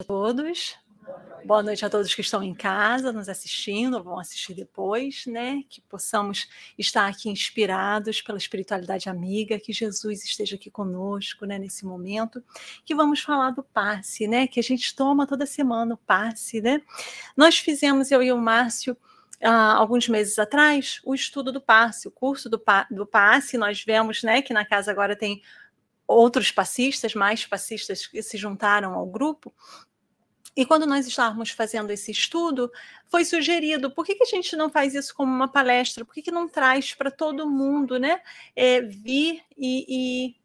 a todos. Boa noite a todos que estão em casa, nos assistindo, vão assistir depois, né? Que possamos estar aqui inspirados pela espiritualidade amiga, que Jesus esteja aqui conosco, né, nesse momento, que vamos falar do passe, né? Que a gente toma toda semana o passe, né? Nós fizemos, eu e o Márcio, há alguns meses atrás, o estudo do passe, o curso do, pa do passe, nós vemos, né, que na casa agora tem outros passistas, mais passistas que se juntaram ao grupo, e quando nós estávamos fazendo esse estudo, foi sugerido, por que, que a gente não faz isso como uma palestra? Por que, que não traz para todo mundo, né? É, vir e, e,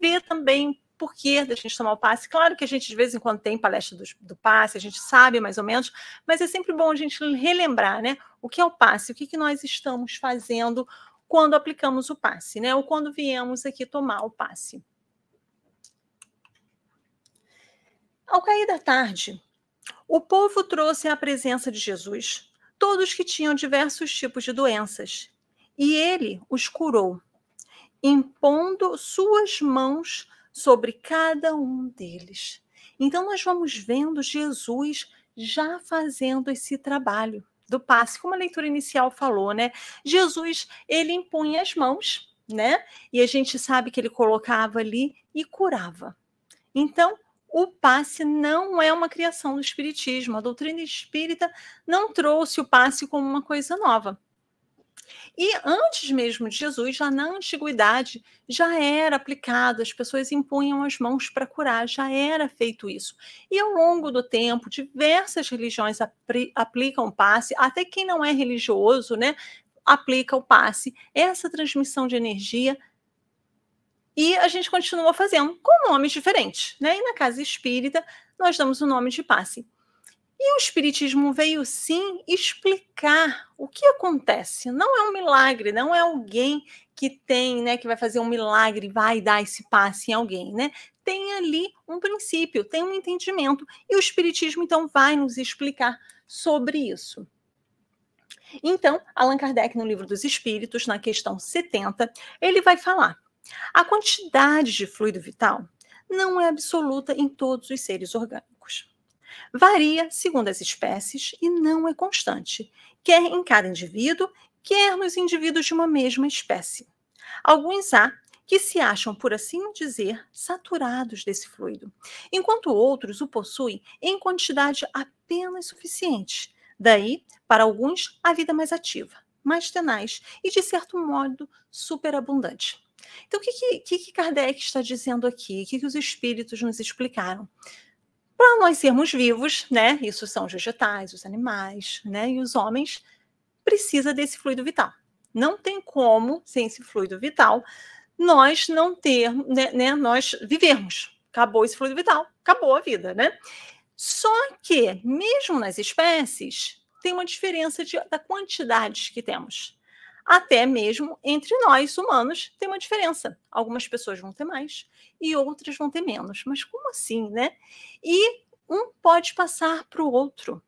ver também por que da gente tomar o passe. Claro que a gente de vez em quando tem palestra do, do, passe, a gente sabe mais ou menos, mas é sempre bom a gente relembrar, né? O que é o passe, o que, que nós estamos fazendo quando aplicamos o passe, né? Ou quando viemos aqui tomar o passe. Ao cair da tarde, o povo trouxe à presença de Jesus todos que tinham diversos tipos de doenças, e ele os curou, impondo suas mãos sobre cada um deles. Então, nós vamos vendo Jesus já fazendo esse trabalho do passe, como a leitura inicial falou, né? Jesus, ele impunha as mãos, né? E a gente sabe que ele colocava ali e curava. Então, o passe não é uma criação do espiritismo. A doutrina espírita não trouxe o passe como uma coisa nova. E antes mesmo de Jesus, já na antiguidade, já era aplicado, as pessoas impunham as mãos para curar, já era feito isso. E ao longo do tempo, diversas religiões aplicam o passe, até quem não é religioso, né, aplica o passe. Essa transmissão de energia e a gente continua fazendo com nomes diferentes. Né? E na casa espírita, nós damos o nome de passe. E o Espiritismo veio sim explicar o que acontece. Não é um milagre, não é alguém que tem, né, que vai fazer um milagre, vai dar esse passe em alguém, né? Tem ali um princípio, tem um entendimento. E o Espiritismo, então, vai nos explicar sobre isso. Então, Allan Kardec, no livro dos Espíritos, na questão 70, ele vai falar a quantidade de fluido vital não é absoluta em todos os seres orgânicos. Varia segundo as espécies e não é constante, quer em cada indivíduo, quer nos indivíduos de uma mesma espécie. Alguns há que se acham, por assim dizer, saturados desse fluido, enquanto outros o possuem em quantidade apenas suficiente. Daí, para alguns, a vida mais ativa, mais tenaz e, de certo modo, superabundante. Então, o que, que, que Kardec está dizendo aqui? O que, que os espíritos nos explicaram? Para nós sermos vivos, né? Isso são os vegetais, os animais, né? E os homens precisa desse fluido vital. Não tem como, sem esse fluido vital, nós não ter, né, né, nós vivermos. Acabou esse fluido vital, acabou a vida, né? Só que, mesmo nas espécies, tem uma diferença de, da quantidade que temos até mesmo entre nós humanos tem uma diferença. Algumas pessoas vão ter mais e outras vão ter menos. Mas como assim, né? E um pode passar para o outro.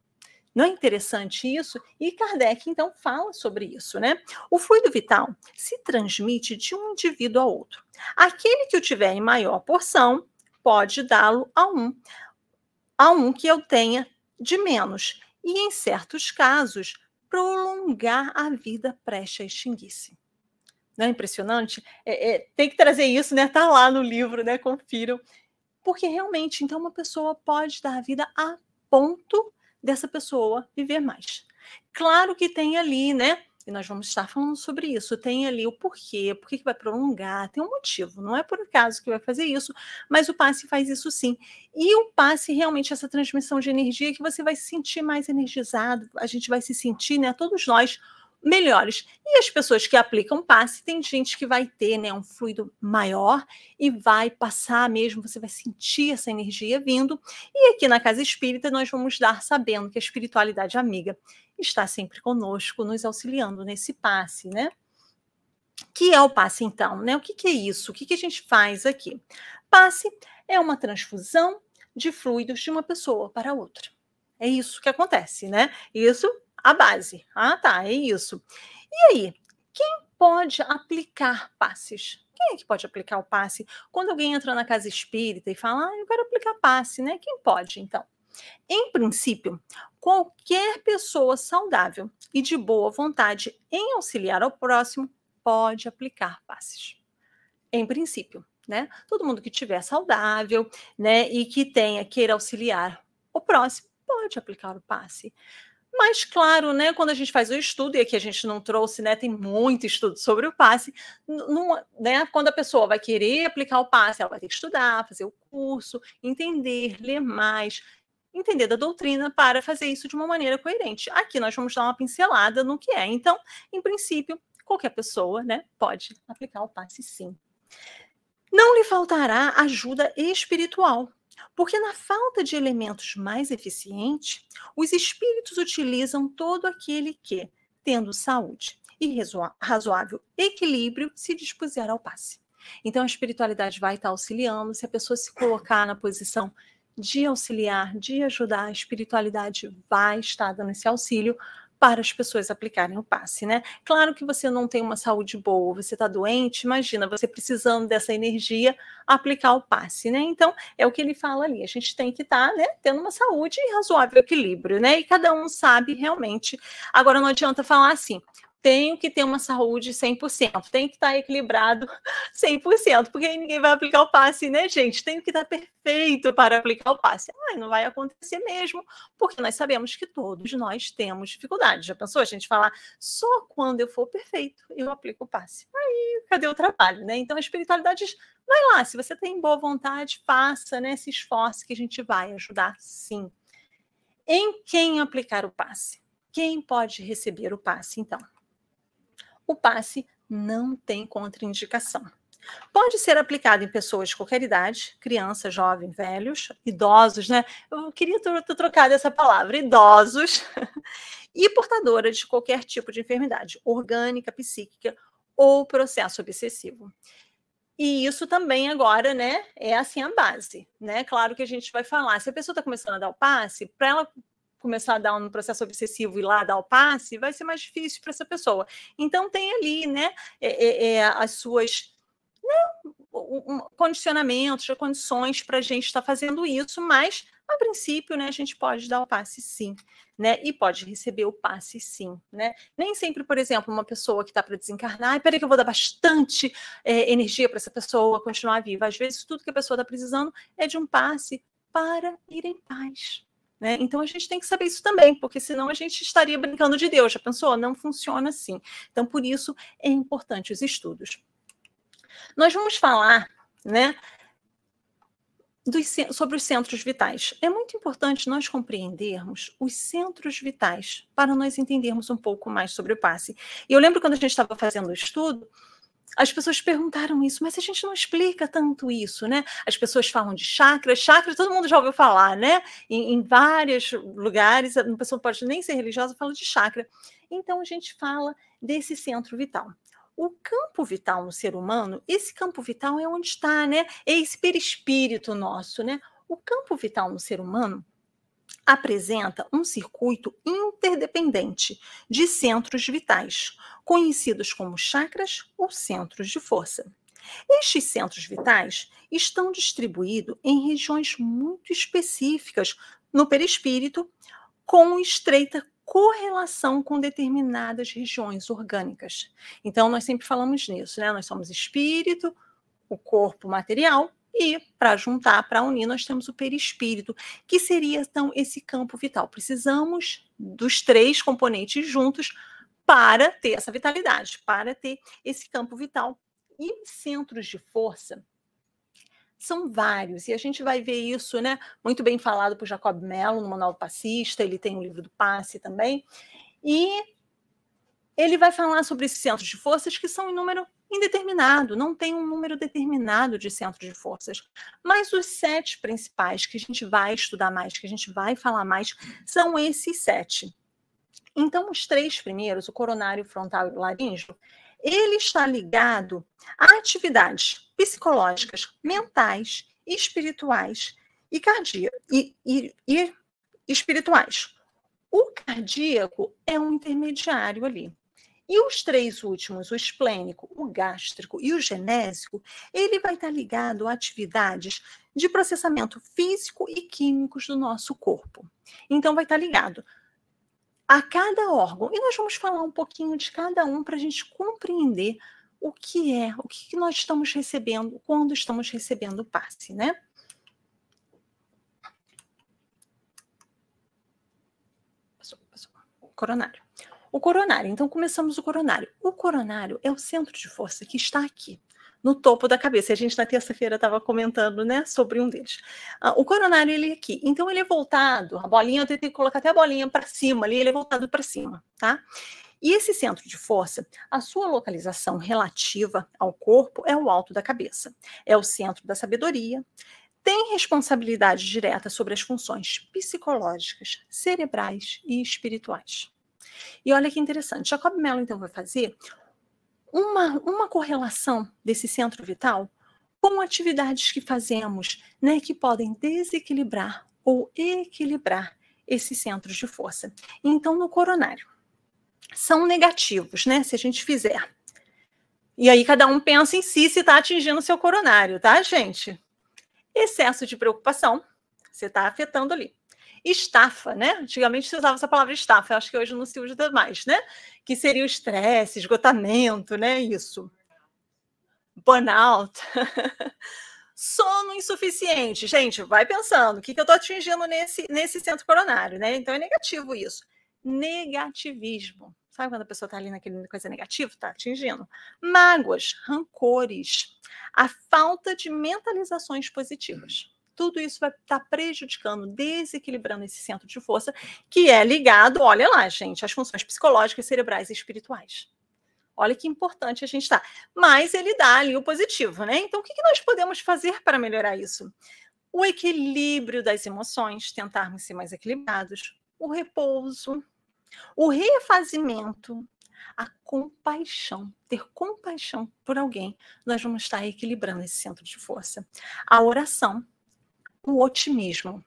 Não é interessante isso? E Kardec, então, fala sobre isso, né? O fluido vital se transmite de um indivíduo a outro. Aquele que o tiver em maior porção pode dá-lo a um, a um que eu tenha de menos. E em certos casos, prolongar a vida prestes a extinguir-se. Não é impressionante? É, é, tem que trazer isso, né? Tá lá no livro, né? Confiram. Porque realmente, então, uma pessoa pode dar a vida a ponto dessa pessoa viver mais. Claro que tem ali, né? E nós vamos estar falando sobre isso. Tem ali o porquê, por que vai prolongar, tem um motivo, não é por acaso que vai fazer isso, mas o passe faz isso sim. E o passe realmente essa transmissão de energia que você vai se sentir mais energizado, a gente vai se sentir, né, todos nós melhores. E as pessoas que aplicam passe, tem gente que vai ter né, um fluido maior e vai passar mesmo, você vai sentir essa energia vindo. E aqui na Casa Espírita nós vamos dar sabendo que a espiritualidade amiga está sempre conosco, nos auxiliando nesse passe, né? Que é o passe, então, né? O que, que é isso? O que, que a gente faz aqui? Passe é uma transfusão de fluidos de uma pessoa para outra. É isso que acontece, né? Isso a base. Ah, tá, é isso. E aí, quem pode aplicar passes? Quem é que pode aplicar o passe? Quando alguém entra na casa espírita e fala, ah, eu quero aplicar passe, né? Quem pode, então? Em princípio, qualquer pessoa saudável e de boa vontade em auxiliar ao próximo pode aplicar passes. Em princípio, né? Todo mundo que tiver saudável, né, e que tenha queira auxiliar o próximo pode aplicar o passe. Mas, claro, né, quando a gente faz o estudo, e aqui a gente não trouxe, né, tem muito estudo sobre o passe, né, quando a pessoa vai querer aplicar o passe, ela vai ter que estudar, fazer o curso, entender, ler mais, entender da doutrina para fazer isso de uma maneira coerente. Aqui nós vamos dar uma pincelada no que é. Então, em princípio, qualquer pessoa né, pode aplicar o passe sim. Não lhe faltará ajuda espiritual, porque na falta de elementos mais eficientes, os espíritos utilizam todo aquele que, tendo saúde e razoável equilíbrio, se dispuser ao passe. Então a espiritualidade vai estar auxiliando, se a pessoa se colocar na posição de auxiliar, de ajudar, a espiritualidade vai estar dando esse auxílio para as pessoas aplicarem o passe, né? Claro que você não tem uma saúde boa, você está doente, imagina você precisando dessa energia aplicar o passe, né? Então, é o que ele fala ali, a gente tem que estar, tá, né, tendo uma saúde e razoável equilíbrio, né? E cada um sabe realmente. Agora, não adianta falar assim, tenho que ter uma saúde 100%, tem que estar equilibrado 100%, porque ninguém vai aplicar o passe, né, gente? Tenho que estar perfeito para aplicar o passe. Ai, não vai acontecer mesmo, porque nós sabemos que todos nós temos dificuldade. Já pensou a gente falar só quando eu for perfeito eu aplico o passe? Aí, cadê o trabalho, né? Então, a espiritualidade vai lá, se você tem boa vontade, faça, né, se esforce que a gente vai ajudar sim. Em quem aplicar o passe? Quem pode receber o passe, então? O passe não tem contraindicação. Pode ser aplicado em pessoas de qualquer idade, criança, jovem, velhos, idosos, né? Eu queria ter trocado essa palavra, idosos, e portadora de qualquer tipo de enfermidade, orgânica, psíquica ou processo obsessivo. E isso também agora, né, é assim a base, né? Claro que a gente vai falar, se a pessoa está começando a dar o passe, para ela começar a dar um processo obsessivo e lá dar o passe, vai ser mais difícil para essa pessoa. Então tem ali, né, é, é, é as suas né, um, condicionamentos, condições para a gente estar tá fazendo isso, mas a princípio, né, a gente pode dar o passe sim, né, e pode receber o passe sim, né. Nem sempre, por exemplo, uma pessoa que está para desencarnar, peraí que eu vou dar bastante é, energia para essa pessoa continuar viva. Às vezes, tudo que a pessoa está precisando é de um passe para ir em paz, né? Então a gente tem que saber isso também, porque senão a gente estaria brincando de Deus. Já pensou? Não funciona assim. Então, por isso é importante os estudos. Nós vamos falar, né? Dos, sobre os centros vitais. É muito importante nós compreendermos os centros vitais para nós entendermos um pouco mais sobre o passe. E eu lembro quando a gente estava fazendo o estudo, as pessoas perguntaram isso, mas a gente não explica tanto isso, né? As pessoas falam de chakra, chakra todo mundo já ouviu falar, né? Em, em vários lugares, a pessoa pode nem ser religiosa, fala de chakra. Então a gente fala desse centro vital. O campo vital no ser humano, esse campo vital é onde está, né? É esse perispírito nosso, né? O campo vital no ser humano apresenta um circuito interdependente de centros vitais, conhecidos como chakras ou centros de força. Estes centros vitais estão distribuídos em regiões muito específicas no perispírito, com estreita correlação com determinadas regiões orgânicas. Então, nós sempre falamos nisso, né? Nós somos espírito, o corpo material e para juntar, para unir, nós temos o perispírito, que seria então esse campo vital. Precisamos dos três componentes juntos para ter essa vitalidade, para ter esse campo vital. E centros de força são vários, e a gente vai ver isso, né? Muito bem falado por Jacob Mello no Manual Passista, ele tem o livro do passe também. E ele vai falar sobre esses centros de forças que são em número indeterminado, não tem um número determinado de centros de forças. Mas os sete principais que a gente vai estudar mais, que a gente vai falar mais, são esses sete. Então, os três primeiros, o coronário, frontal e o laríngeo, ele está ligado a atividades psicológicas, mentais, espirituais e cardíacas e, e, e espirituais. O cardíaco é um intermediário ali. E os três últimos, o esplênico, o gástrico e o genésico, ele vai estar ligado a atividades de processamento físico e químicos do nosso corpo. Então, vai estar ligado a cada órgão. E nós vamos falar um pouquinho de cada um para a gente compreender o que é, o que nós estamos recebendo quando estamos recebendo o passe, né? Passou, passou. Coronário. O coronário. Então, começamos o coronário. O coronário é o centro de força que está aqui, no topo da cabeça. A gente na terça-feira estava comentando, né, sobre um deles. Ah, o coronário ele é aqui. Então ele é voltado, a bolinha eu tentei colocar até a bolinha para cima ali, ele é voltado para cima, tá? E esse centro de força, a sua localização relativa ao corpo é o alto da cabeça. É o centro da sabedoria, tem responsabilidade direta sobre as funções psicológicas, cerebrais e espirituais. E olha que interessante, Jacob Mello então vai fazer uma, uma correlação desse centro vital com atividades que fazemos, né, que podem desequilibrar ou equilibrar esses centros de força. Então, no coronário, são negativos, né? Se a gente fizer. E aí cada um pensa em si se está atingindo o seu coronário, tá, gente? Excesso de preocupação, você está afetando ali. Estafa, né? Antigamente se usava essa palavra estafa, acho que hoje não se usa mais, né? Que seria o estresse, esgotamento, né? Isso. Burnout. Sono insuficiente. Gente, vai pensando, o que, que eu estou atingindo nesse, nesse centro coronário, né? Então é negativo isso. Negativismo. Sabe quando a pessoa está ali naquele coisa negativa? Está atingindo. Mágoas, rancores, a falta de mentalizações positivas. Tudo isso vai estar tá prejudicando, desequilibrando esse centro de força, que é ligado, olha lá, gente, às funções psicológicas, cerebrais e espirituais. Olha que importante a gente está. Mas ele dá ali o positivo, né? Então, o que nós podemos fazer para melhorar isso? O equilíbrio das emoções, tentarmos ser mais equilibrados, o repouso, o refazimento, a compaixão, ter compaixão por alguém, nós vamos estar equilibrando esse centro de força. A oração, o otimismo.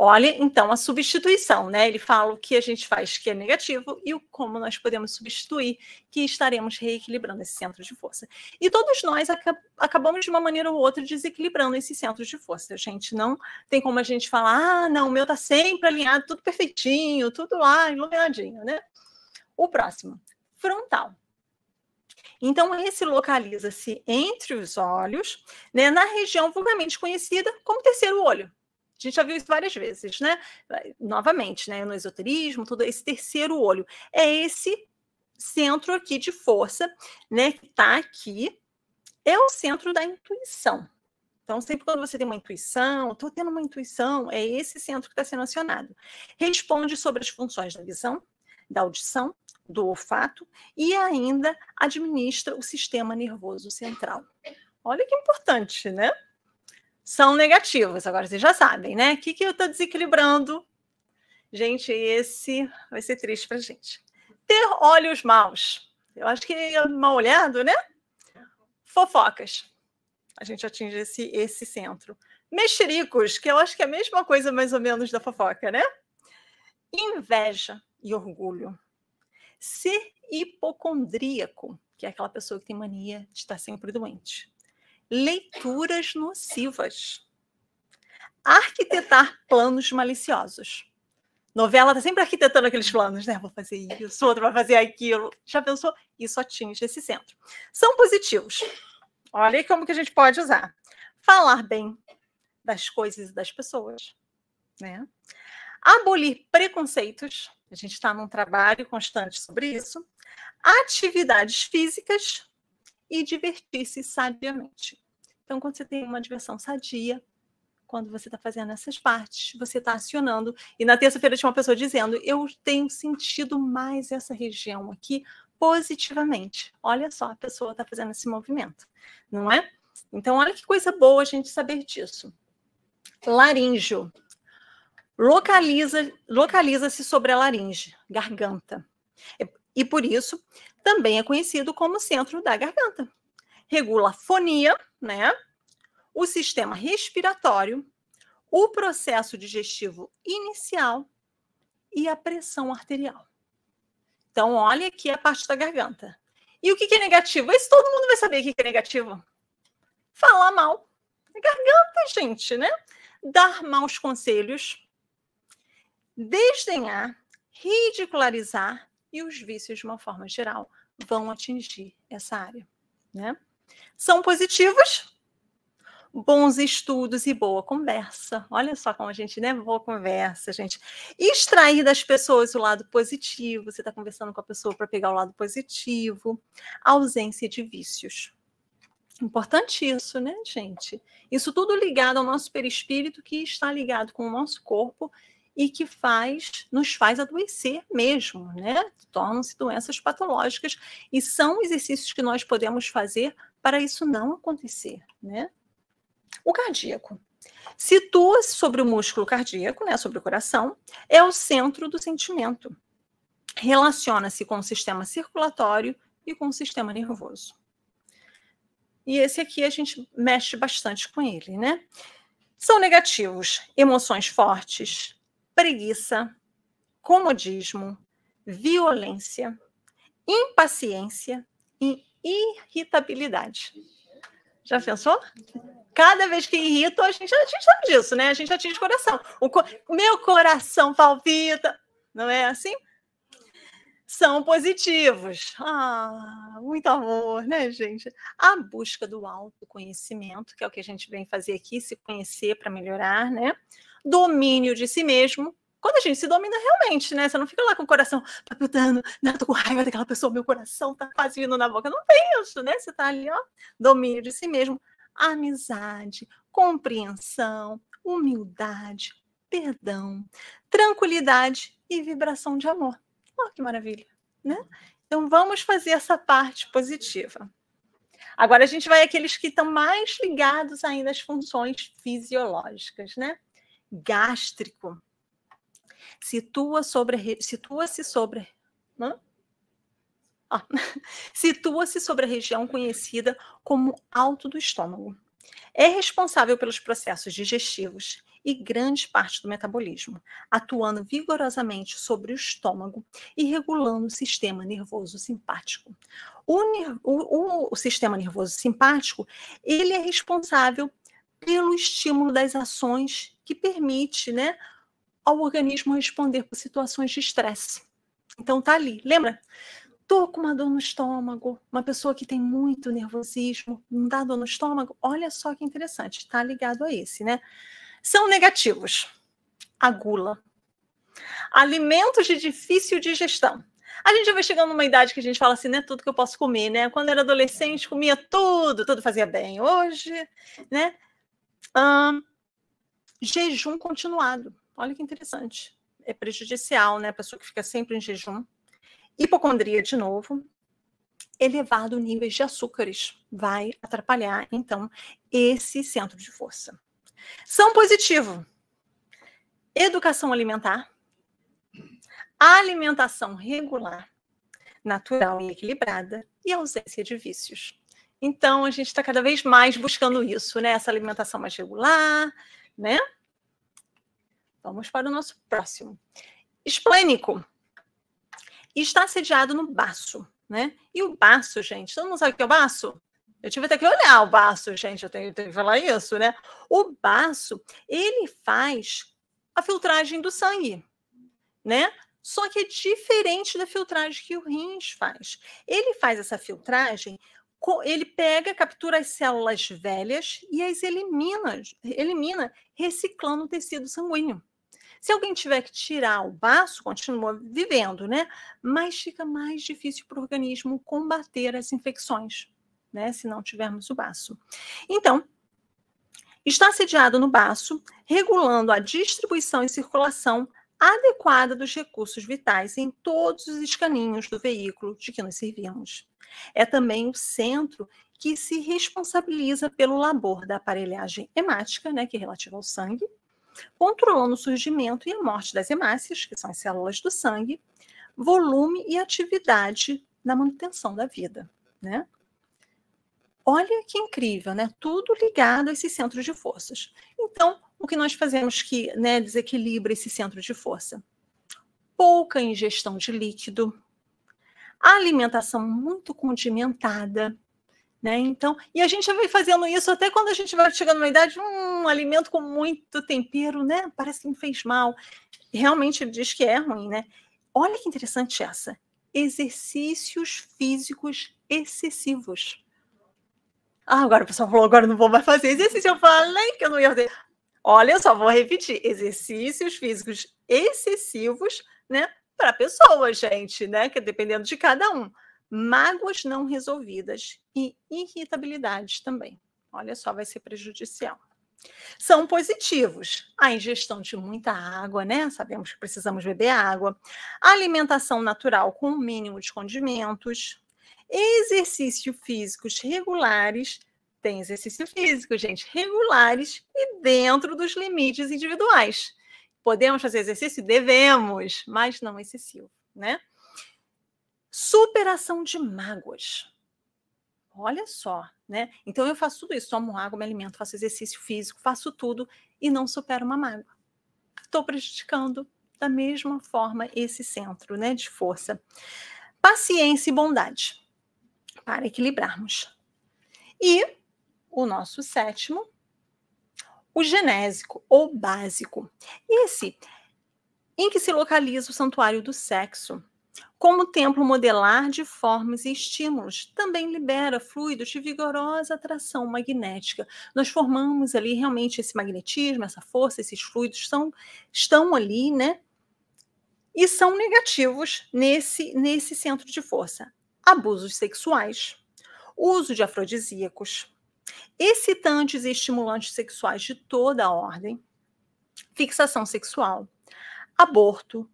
Olha, então, a substituição, né? Ele fala o que a gente faz que é negativo e o como nós podemos substituir, que estaremos reequilibrando esse centro de força. E todos nós acabamos, de uma maneira ou outra, desequilibrando esses centros de força. A gente não tem como a gente falar, ah, não, o meu está sempre alinhado, tudo perfeitinho, tudo lá, iluminadinho, né? O próximo, frontal. Então, esse localiza-se entre os olhos, né, na região vulgarmente conhecida como terceiro olho. A gente já viu isso várias vezes, né? Novamente, né? No esoterismo, todo esse terceiro olho. É esse centro aqui de força, né? Que está aqui. É o centro da intuição. Então, sempre quando você tem uma intuição, estou tendo uma intuição, é esse centro que está sendo acionado. Responde sobre as funções da visão, da audição, do olfato e ainda administra o sistema nervoso central. Olha que importante, né? São negativos, agora vocês já sabem, né? O que, que eu estou desequilibrando? Gente, esse vai ser triste para gente. Ter olhos maus. Eu acho que é mal olhado, né? Fofocas. A gente atinge esse, esse centro. Mexericos, que eu acho que é a mesma coisa mais ou menos da fofoca, né? Inveja e orgulho. Ser hipocondríaco, que é aquela pessoa que tem mania de estar sempre doente leituras nocivas. Arquitetar planos maliciosos. Novela está sempre arquitetando aqueles planos, né? Vou fazer isso, outro vai fazer aquilo. Já pensou? Isso atinge esse centro. São positivos. Olha como que a gente pode usar. Falar bem das coisas e das pessoas, né? Abolir preconceitos. A gente está num trabalho constante sobre isso. Atividades físicas e divertir-se sadiamente. Então, quando você tem uma diversão sadia, quando você está fazendo essas partes, você está acionando. E na terça-feira tinha uma pessoa dizendo: Eu tenho sentido mais essa região aqui positivamente. Olha só, a pessoa está fazendo esse movimento, não é? Então, olha que coisa boa a gente saber disso. Laríngeo. Localiza, localiza-se sobre a laringe, garganta. E por isso também é conhecido como centro da garganta. Regula a fonia, né? O sistema respiratório, o processo digestivo inicial e a pressão arterial. Então, olha aqui a parte da garganta. E o que, é negativo? Esse todo mundo vai saber o que, que é negativo. Falar mal. É garganta, gente, né? Dar maus conselhos, desdenhar, ridicularizar e os vícios de uma forma geral vão atingir essa área, né? São positivos, bons estudos e boa conversa. Olha só como a gente, né? Boa conversa, gente. Extrair das pessoas o lado positivo. Você está conversando com a pessoa para pegar o lado positivo. Ausência de vícios. Importante isso, né, gente? Isso tudo ligado ao nosso perispírito, que está ligado com o nosso corpo e que faz, nos faz adoecer mesmo, né? Tornam-se doenças patológicas e são exercícios que nós podemos fazer para isso não acontecer, né? O cardíaco situa-se sobre o músculo cardíaco, né, sobre o coração, é o centro do sentimento. Relaciona-se com o sistema circulatório e com o sistema nervoso. E esse aqui a gente mexe bastante com ele, né? São negativos emoções fortes, preguiça, comodismo, violência, impaciência e irritabilidade. Já pensou? Cada vez que irrito, a gente, a gente sabe disso, né? A gente atinge o coração. O co meu coração palpita, não é assim? São positivos. Ah, muito amor, né, gente? A busca do autoconhecimento, que é o que a gente vem fazer aqui, se conhecer para melhorar, né? Domínio de si mesmo, quando a gente se domina realmente, né? Você não fica lá com o coração palpitando, né? Tô com raiva daquela pessoa, meu coração tá quase na boca. Não tem isso, né? Você tá ali, ó, domínio de si mesmo, amizade, compreensão, humildade, perdão, tranquilidade e vibração de amor. Olha que maravilha, né? Então vamos fazer essa parte positiva. Agora a gente vai àqueles que estão mais ligados ainda às funções fisiológicas, né? Gástrico situa sobre situa-se sobre ah, situa-se sobre a região conhecida como alto do estômago. É responsável pelos processos digestivos e grande parte do metabolismo, atuando vigorosamente sobre o estômago e regulando o sistema nervoso simpático. O, o, o, sistema nervoso simpático ele é responsável pelo estímulo das ações que permite, né, ao organismo responder por situações de estresse. Então tá ali, lembra? Tô com uma dor no estômago, uma pessoa que tem muito nervosismo, não dá dor no estômago, olha só que interessante, tá ligado a esse, né? São negativos. A gula. Alimentos de difícil digestão. A gente vai chegando numa idade que a gente fala assim, não é tudo que eu posso comer, né? Quando era adolescente, comia tudo, tudo fazia bem. Hoje, né? Hum, jejum continuado. Olha que interessante. É prejudicial, né? A pessoa que fica sempre em jejum. Hipocondria, de novo. Elevado níveis de açúcares. Vai atrapalhar, então, esse centro de força. São positivo. Educação alimentar. Alimentação regular, natural e equilibrada. E ausência de vícios. Então, a gente está cada vez mais buscando isso, né? Essa alimentação mais regular, né? Vamos para o nosso próximo. Esplênico. Está sediado no baço, né? E o baço, gente, todo mundo sabe o que é o baço? Eu tive até que olhar o baço, gente, eu tenho, tenho que falar isso, né? O baço, ele faz a filtragem do sangue, né? Só que é diferente da filtragem que o rins faz. Ele faz essa filtragem, ele pega, captura as células velhas e as elimina, elimina reciclando o tecido sanguíneo. Se alguém tiver que tirar o baço, continua vivendo, né? Mas fica mais difícil para o organismo combater as infecções, né? Se não tivermos o baço. Então, está sediado no baço, regulando a distribuição e circulação adequada dos recursos vitais em todos os escaninhos do veículo de que nos servimos. É também o centro que se responsabiliza pelo labor da aparelhagem hemática, né, que é relativa ao sangue, controlando o surgimento e a morte das hemácias, que são as células do sangue, volume e atividade na manutenção da vida, né? Olha que incrível, né? Tudo ligado a esses centros de forças. Então, o que nós fazemos que né, desequilibra esse centro de força? Pouca ingestão de líquido, alimentação muito condimentada, né? Então, e a gente vem fazendo isso até quando a gente vai chegando na idade, um alimento com muito tempero, né? Parece que me fez mal. Realmente ele diz que é ruim, né? Olha que interessante essa. Exercícios físicos excessivos. Ah, agora o pessoal falou, agora não vou mais fazer exercício. Eu falei que eu não ia fazer. Olha, só vou repetir: exercícios físicos excessivos, né? Para pessoas, gente, né? Que dependendo de cada um mágoas não resolvidas e irritabilidade também. Olha só, vai ser prejudicial. São positivos a ingestão de muita água, né? Sabemos que precisamos beber água, alimentação natural com o mínimo de condimentos, exercício físicos regulares. Tem exercício físico, gente, regulares e dentro dos limites individuais. Podemos fazer exercício? Devemos, mas não excessivo, né? Superação de mágoas. Olha só, né? Então eu faço tudo isso, tomo água, me alimento, faço exercício físico, faço tudo e não supero uma mágoa. Estou prejudicando da mesma forma esse centro, né, de força. Paciência e bondade para equilibrarmos. E o nosso sétimo, o genésico ou básico. Esse em que se localiza o santuário do sexo, como templo modelar de formas e estímulos, também libera fluidos de vigorosa atração magnética. Nós formamos ali realmente esse magnetismo, essa força, esses fluidos são, estão ali, né? E são negativos nesse, nesse centro de força. Abusos sexuais, uso de afrodisíacos, excitantes e estimulantes sexuais de toda a ordem, fixação sexual, aborto,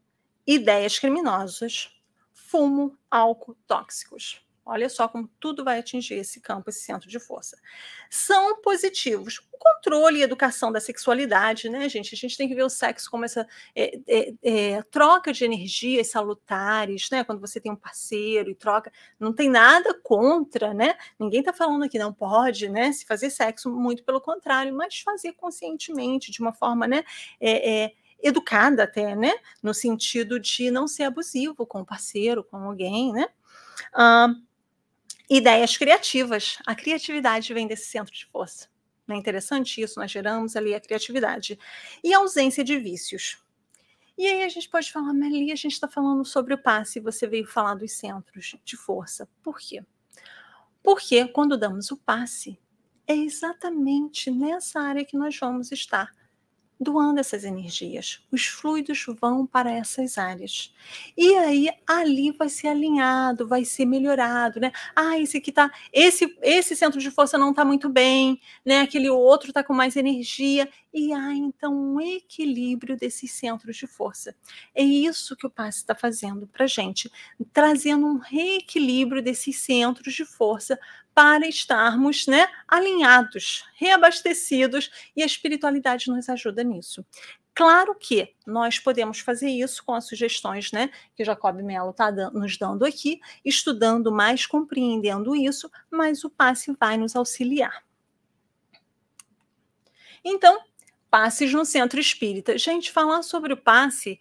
ideias criminosas, fumo, álcool, tóxicos. Olha só como tudo vai atingir esse campo, esse centro de força. São positivos. O controle e educação da sexualidade, né, gente? A gente tem que ver o sexo como essa é, é, é, troca de energias salutares, né? Quando você tem um parceiro e troca, não tem nada contra, né? Ninguém está falando que não pode, né? Se fazer sexo, muito pelo contrário, mas fazer conscientemente, de uma forma, né? É, é educada até, né? No sentido de não ser abusivo com o parceiro, com alguém, né? Uh, ideias criativas. A criatividade vem desse centro de força. Não é interessante isso? Nós geramos ali a criatividade. E a ausência de vícios. E aí a gente pode falar, Meli, a gente está falando sobre o passe, você veio falar dos centros de força. Por quê? Porque quando damos o passe, é exatamente nessa área que nós vamos estar doando essas energias. Os fluidos vão para essas áreas. E aí ali vai ser alinhado, vai ser melhorado, né? Ah, esse aqui tá, esse esse centro de força não está muito bem, né? Aquele outro está com mais energia e há então um equilíbrio desses centros de força. É isso que o passe está fazendo para gente, trazendo um reequilíbrio desses centros de força para estarmos né, alinhados, reabastecidos, e a espiritualidade nos ajuda nisso. Claro que nós podemos fazer isso com as sugestões né, que Jacob Mello está nos dando aqui, estudando mais, compreendendo isso, mas o passe vai nos auxiliar. Então, passes no centro espírita. Gente, falar sobre o passe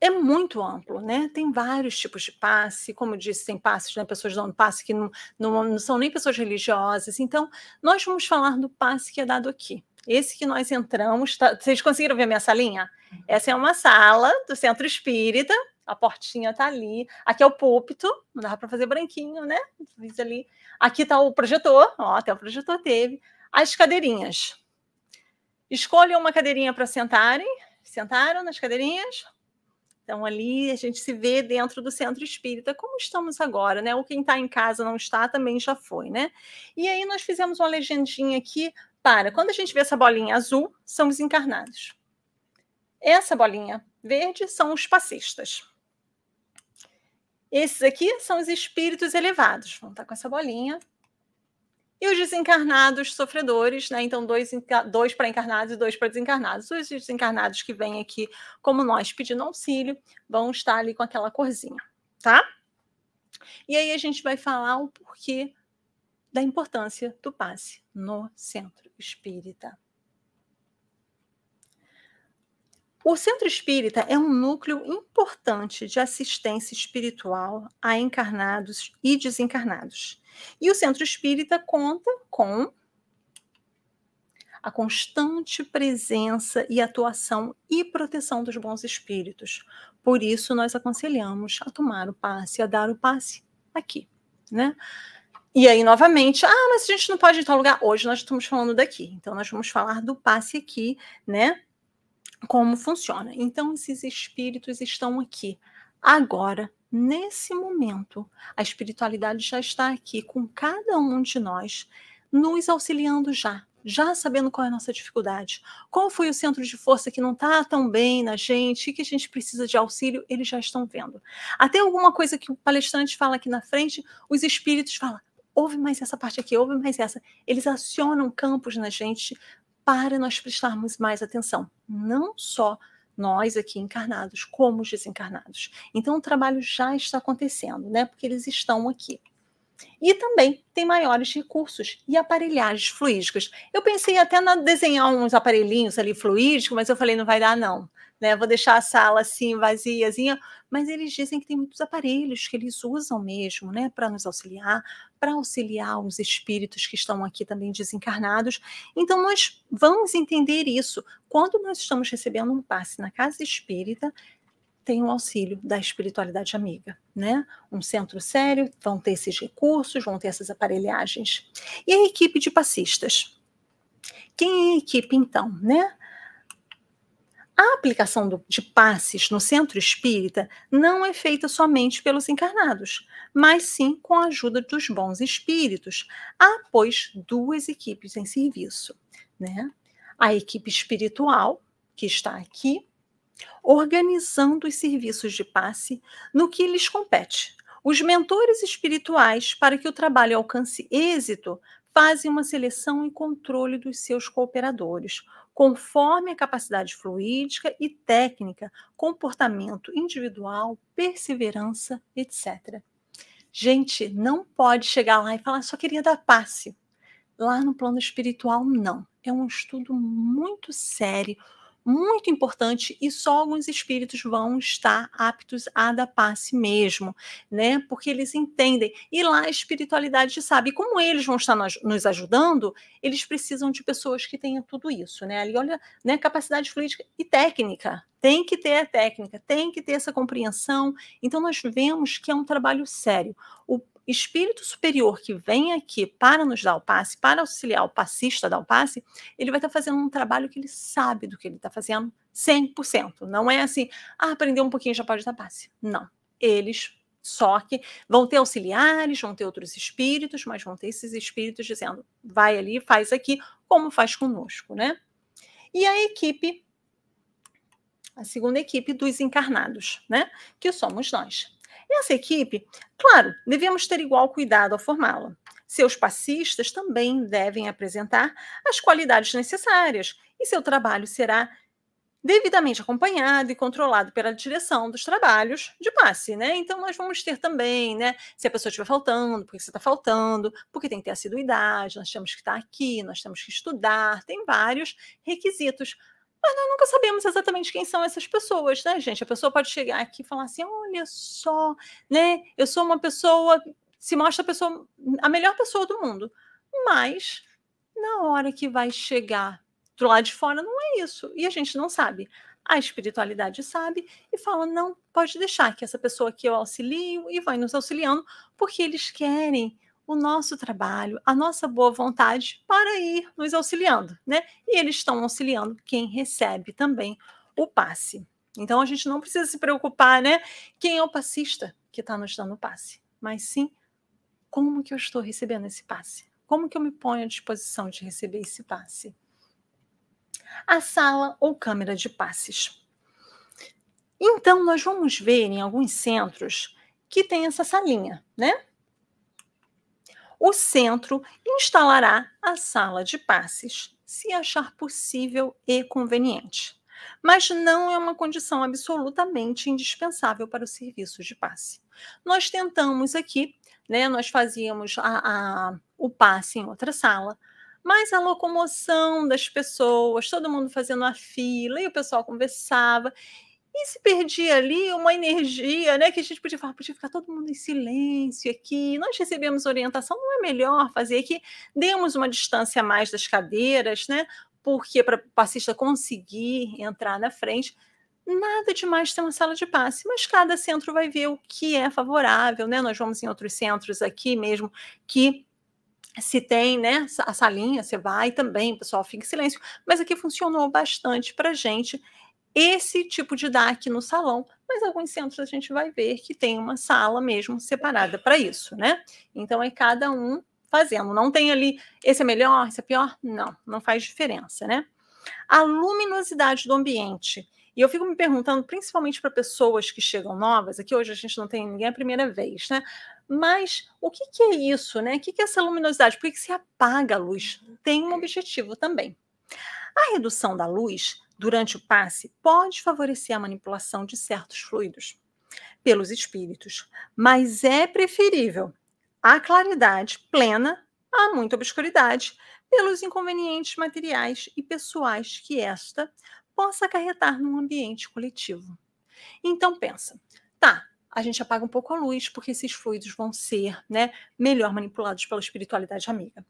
é muito amplo, né? Tem vários tipos de passe, como eu disse, tem passes, né? Pessoas dando passe que não, não, não são nem pessoas religiosas. Então, nós vamos falar do passe que é dado aqui. Esse que nós entramos, tá... vocês conseguiram ver minha salinha? Uhum. Essa é uma sala do centro espírita, a portinha tá ali. Aqui é o púlpito, não dava para fazer branquinho, né? Fiz ali. Aqui tá o projetor, ó, até o projetor teve. As cadeirinhas. Escolham uma cadeirinha para sentarem. Sentaram nas cadeirinhas? Então, ali a gente se vê dentro do centro espírita, como estamos agora, né? Ou quem está em casa não está, também já foi, né? E aí nós fizemos uma legendinha aqui para, quando a gente vê essa bolinha azul, são os encarnados. Essa bolinha verde são os passistas. Esses aqui são os espíritos elevados. Vão estar com essa bolinha e os desencarnados sofredores, né? Então, dois, dois para encarnados e dois para desencarnados. Os desencarnados que vêm aqui, como nós, pedindo auxílio, vão estar ali com aquela corzinha, tá? E aí a gente vai falar o porquê da importância do passe no centro espírita. O centro espírita é um núcleo importante de assistência espiritual a encarnados e desencarnados. E o centro espírita conta com a constante presença e atuação e proteção dos bons espíritos. Por isso, nós aconselhamos a tomar o passe, a dar o passe aqui, né? E aí, novamente, ah, mas a gente não pode ir em tal lugar. Hoje nós estamos falando daqui. Então, nós vamos falar do passe aqui, né? Como funciona. Então, esses espíritos estão aqui. Agora, nesse momento, a espiritualidade já está aqui com cada um de nós, nos auxiliando já, já sabendo qual é a nossa dificuldade. Qual foi o centro de força que não está tão bem na gente, que a gente precisa de auxílio, eles já estão vendo. Até alguma coisa que o palestrante fala aqui na frente, os espíritos falam: ouve mais essa parte aqui, ouve mais essa. Eles acionam campos na gente para nós prestarmos mais atenção. Não só nós aqui encarnados, como os desencarnados. Então o trabalho já está acontecendo, né? Porque eles estão aqui. E também tem maiores recursos e aparelhagens fluídicas. Eu pensei até na desenhar uns aparelhinhos ali fluídicos, mas eu falei, não vai dar, não né? Vou deixar a sala assim vaziazinha, mas eles dizem que tem muitos aparelhos que eles usam mesmo, né, para nos auxiliar, para auxiliar os espíritos que estão aqui também desencarnados. Então nós vamos entender isso. Quando nós estamos recebendo um passe na casa espírita, tem um auxílio da espiritualidade amiga, né? Um centro sério, vão ter esses recursos, vão ter essas aparelhagens. E a equipe de passistas? Quem é a equipe, então, né? A aplicação do, de passes no centro espírita não é feita somente pelos encarnados, mas sim com a ajuda dos bons espíritos. Há, pois, duas equipes em serviço. Né? A equipe espiritual, que está aqui, organizando os serviços de passe no que lhes compete. Os mentores espirituais, para que o trabalho alcance êxito, fazem uma seleção e controle dos seus cooperadores, conforme a capacidade fluídica e técnica, comportamento individual, perseverança, etc. Gente, não pode chegar lá e falar, só queria dar passe. Lá no plano espiritual, não. É um estudo muito sério, muito importante e só alguns espíritos vão estar aptos a dar passe mesmo, né? Porque eles entendem. E lá a espiritualidade sabe. E como eles vão estar nos ajudando, eles precisam de pessoas que tenham tudo isso, né? Ali, olha, né? Capacidade política e técnica. Tem que ter a técnica, tem que ter essa compreensão. Então, nós vemos que é um trabalho sério. O, espírito superior que vem aqui para nos dar o passe, para auxiliar o passista a dar o passe, ele vai estar fazendo um trabalho que ele sabe do que ele está fazendo 100%. Não é assim, ah, aprendeu um pouquinho já pode dar passe. Não. Eles só que vão ter auxiliares, vão ter outros espíritos, mas vão ter esses espíritos dizendo, vai ali, faz aqui, como faz conosco, né? E a equipe, a segunda equipe dos encarnados, né? Que somos nós. Essa equipe, claro, devemos ter igual cuidado ao formá-la. Seus passistas também devem apresentar as qualidades necessárias e seu trabalho será devidamente acompanhado e controlado pela direção dos trabalhos de passe, né? Então nós vamos ter também, né? Se a pessoa estiver faltando, porque você está faltando, porque tem que ter assiduidade, nós temos que estar aqui, nós temos que estudar, tem vários requisitos mas nós nunca sabemos exatamente quem são essas pessoas, né, gente? A pessoa pode chegar aqui e falar assim: olha só, né? Eu sou uma pessoa, se mostra a pessoa, a melhor pessoa do mundo. Mas na hora que vai chegar do lado de fora, não é isso. E a gente não sabe. A espiritualidade sabe e fala: não, pode deixar que essa pessoa aqui eu auxilio e vai nos auxiliando, porque eles querem o nosso trabalho, a nossa boa vontade para ir nos auxiliando, né? E eles estão auxiliando quem recebe também o passe. Então a gente não precisa se preocupar, né? Quem é o passista que está nos dando o passe, mas sim como que eu estou recebendo esse passe? Como que eu me ponho à disposição de receber esse passe? A sala ou câmera de passes. Então, nós vamos ver em alguns centros que tem essa salinha, né? O centro instalará a sala de passes, se achar possível e conveniente. Mas não é uma condição absolutamente indispensável para o serviço de passe. Nós tentamos aqui, né, nós fazíamos a, a, o passe em outra sala, mas a locomoção das pessoas, todo mundo fazendo a fila, e o pessoal conversava, e se perdia ali uma energia, né? Que a gente podia falar, podia ficar todo mundo em silêncio aqui. Nós recebemos orientação, não é melhor fazer aqui, demos uma distância a mais das cadeiras, né? Porque para o passista conseguir entrar na frente, nada demais ter uma sala de passe, mas cada centro vai ver o que é favorável, né? Nós vamos em outros centros aqui mesmo que se tem, né, a salinha, você vai também, pessoal fica em silêncio, mas aqui funcionou bastante para gente esse tipo de DAC no salão, mas alguns centros a gente vai ver que tem uma sala mesmo separada para isso, né? Então é cada um fazendo, não tem ali esse é melhor, esse é pior, não, não faz diferença, né? A luminosidade do ambiente. E eu fico me perguntando, principalmente para pessoas que chegam novas, aqui hoje a gente não tem ninguém a primeira vez, né? Mas o que, que é isso, né? O que, que é essa luminosidade? Por que, que se apaga a luz? Tem um objetivo também. A redução da luz durante o passe pode favorecer a manipulação de certos fluidos pelos espíritos, mas é preferível a claridade plena a muita obscuridade pelos inconvenientes materiais e pessoais que esta possa acarretar num ambiente coletivo. Então pensa, tá, a gente apaga um pouco a luz porque esses fluidos vão ser, né, melhor manipulados pela espiritualidade amiga.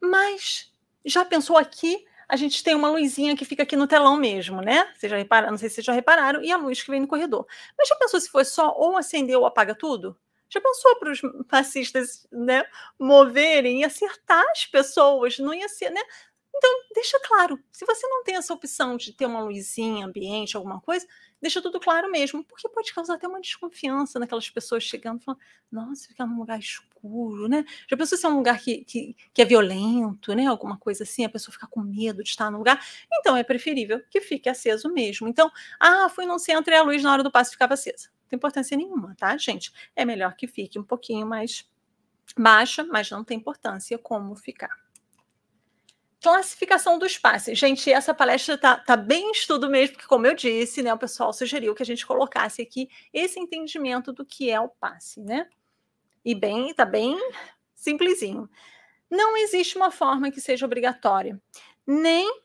Mas já pensou aqui a gente tem uma luzinha que fica aqui no telão mesmo, né? Vocês já repararam, não sei se vocês já repararam, e a luz que vem no corredor. Mas já pensou se foi só ou acender ou apaga tudo? Já pensou para os fascistas né, moverem e acertar as pessoas? Não ia ser, né? Então, deixa claro, se você não tem essa opção de ter uma luzinha, ambiente, alguma coisa, deixa tudo claro mesmo, porque pode causar até uma desconfiança naquelas pessoas chegando e falando, nossa, ficar num lugar escuro, né? Já pensou se é um lugar que, que, que, é violento, né? Alguma coisa assim, a pessoa fica com medo de estar no lugar. Então, é preferível que fique aceso mesmo. Então, ah, fui num centro e a luz na hora do passe ficava acesa. Não tem importância nenhuma, tá, gente? É melhor que fique um pouquinho mais baixa, mas não tem importância como ficar. Classificação dos passes. Gente, essa palestra está tá bem estudo mesmo, porque, como eu disse, né, o pessoal sugeriu que a gente colocasse aqui esse entendimento do que é o passe, né? E bem, está bem simplesinho. Não existe uma forma que seja obrigatória, nem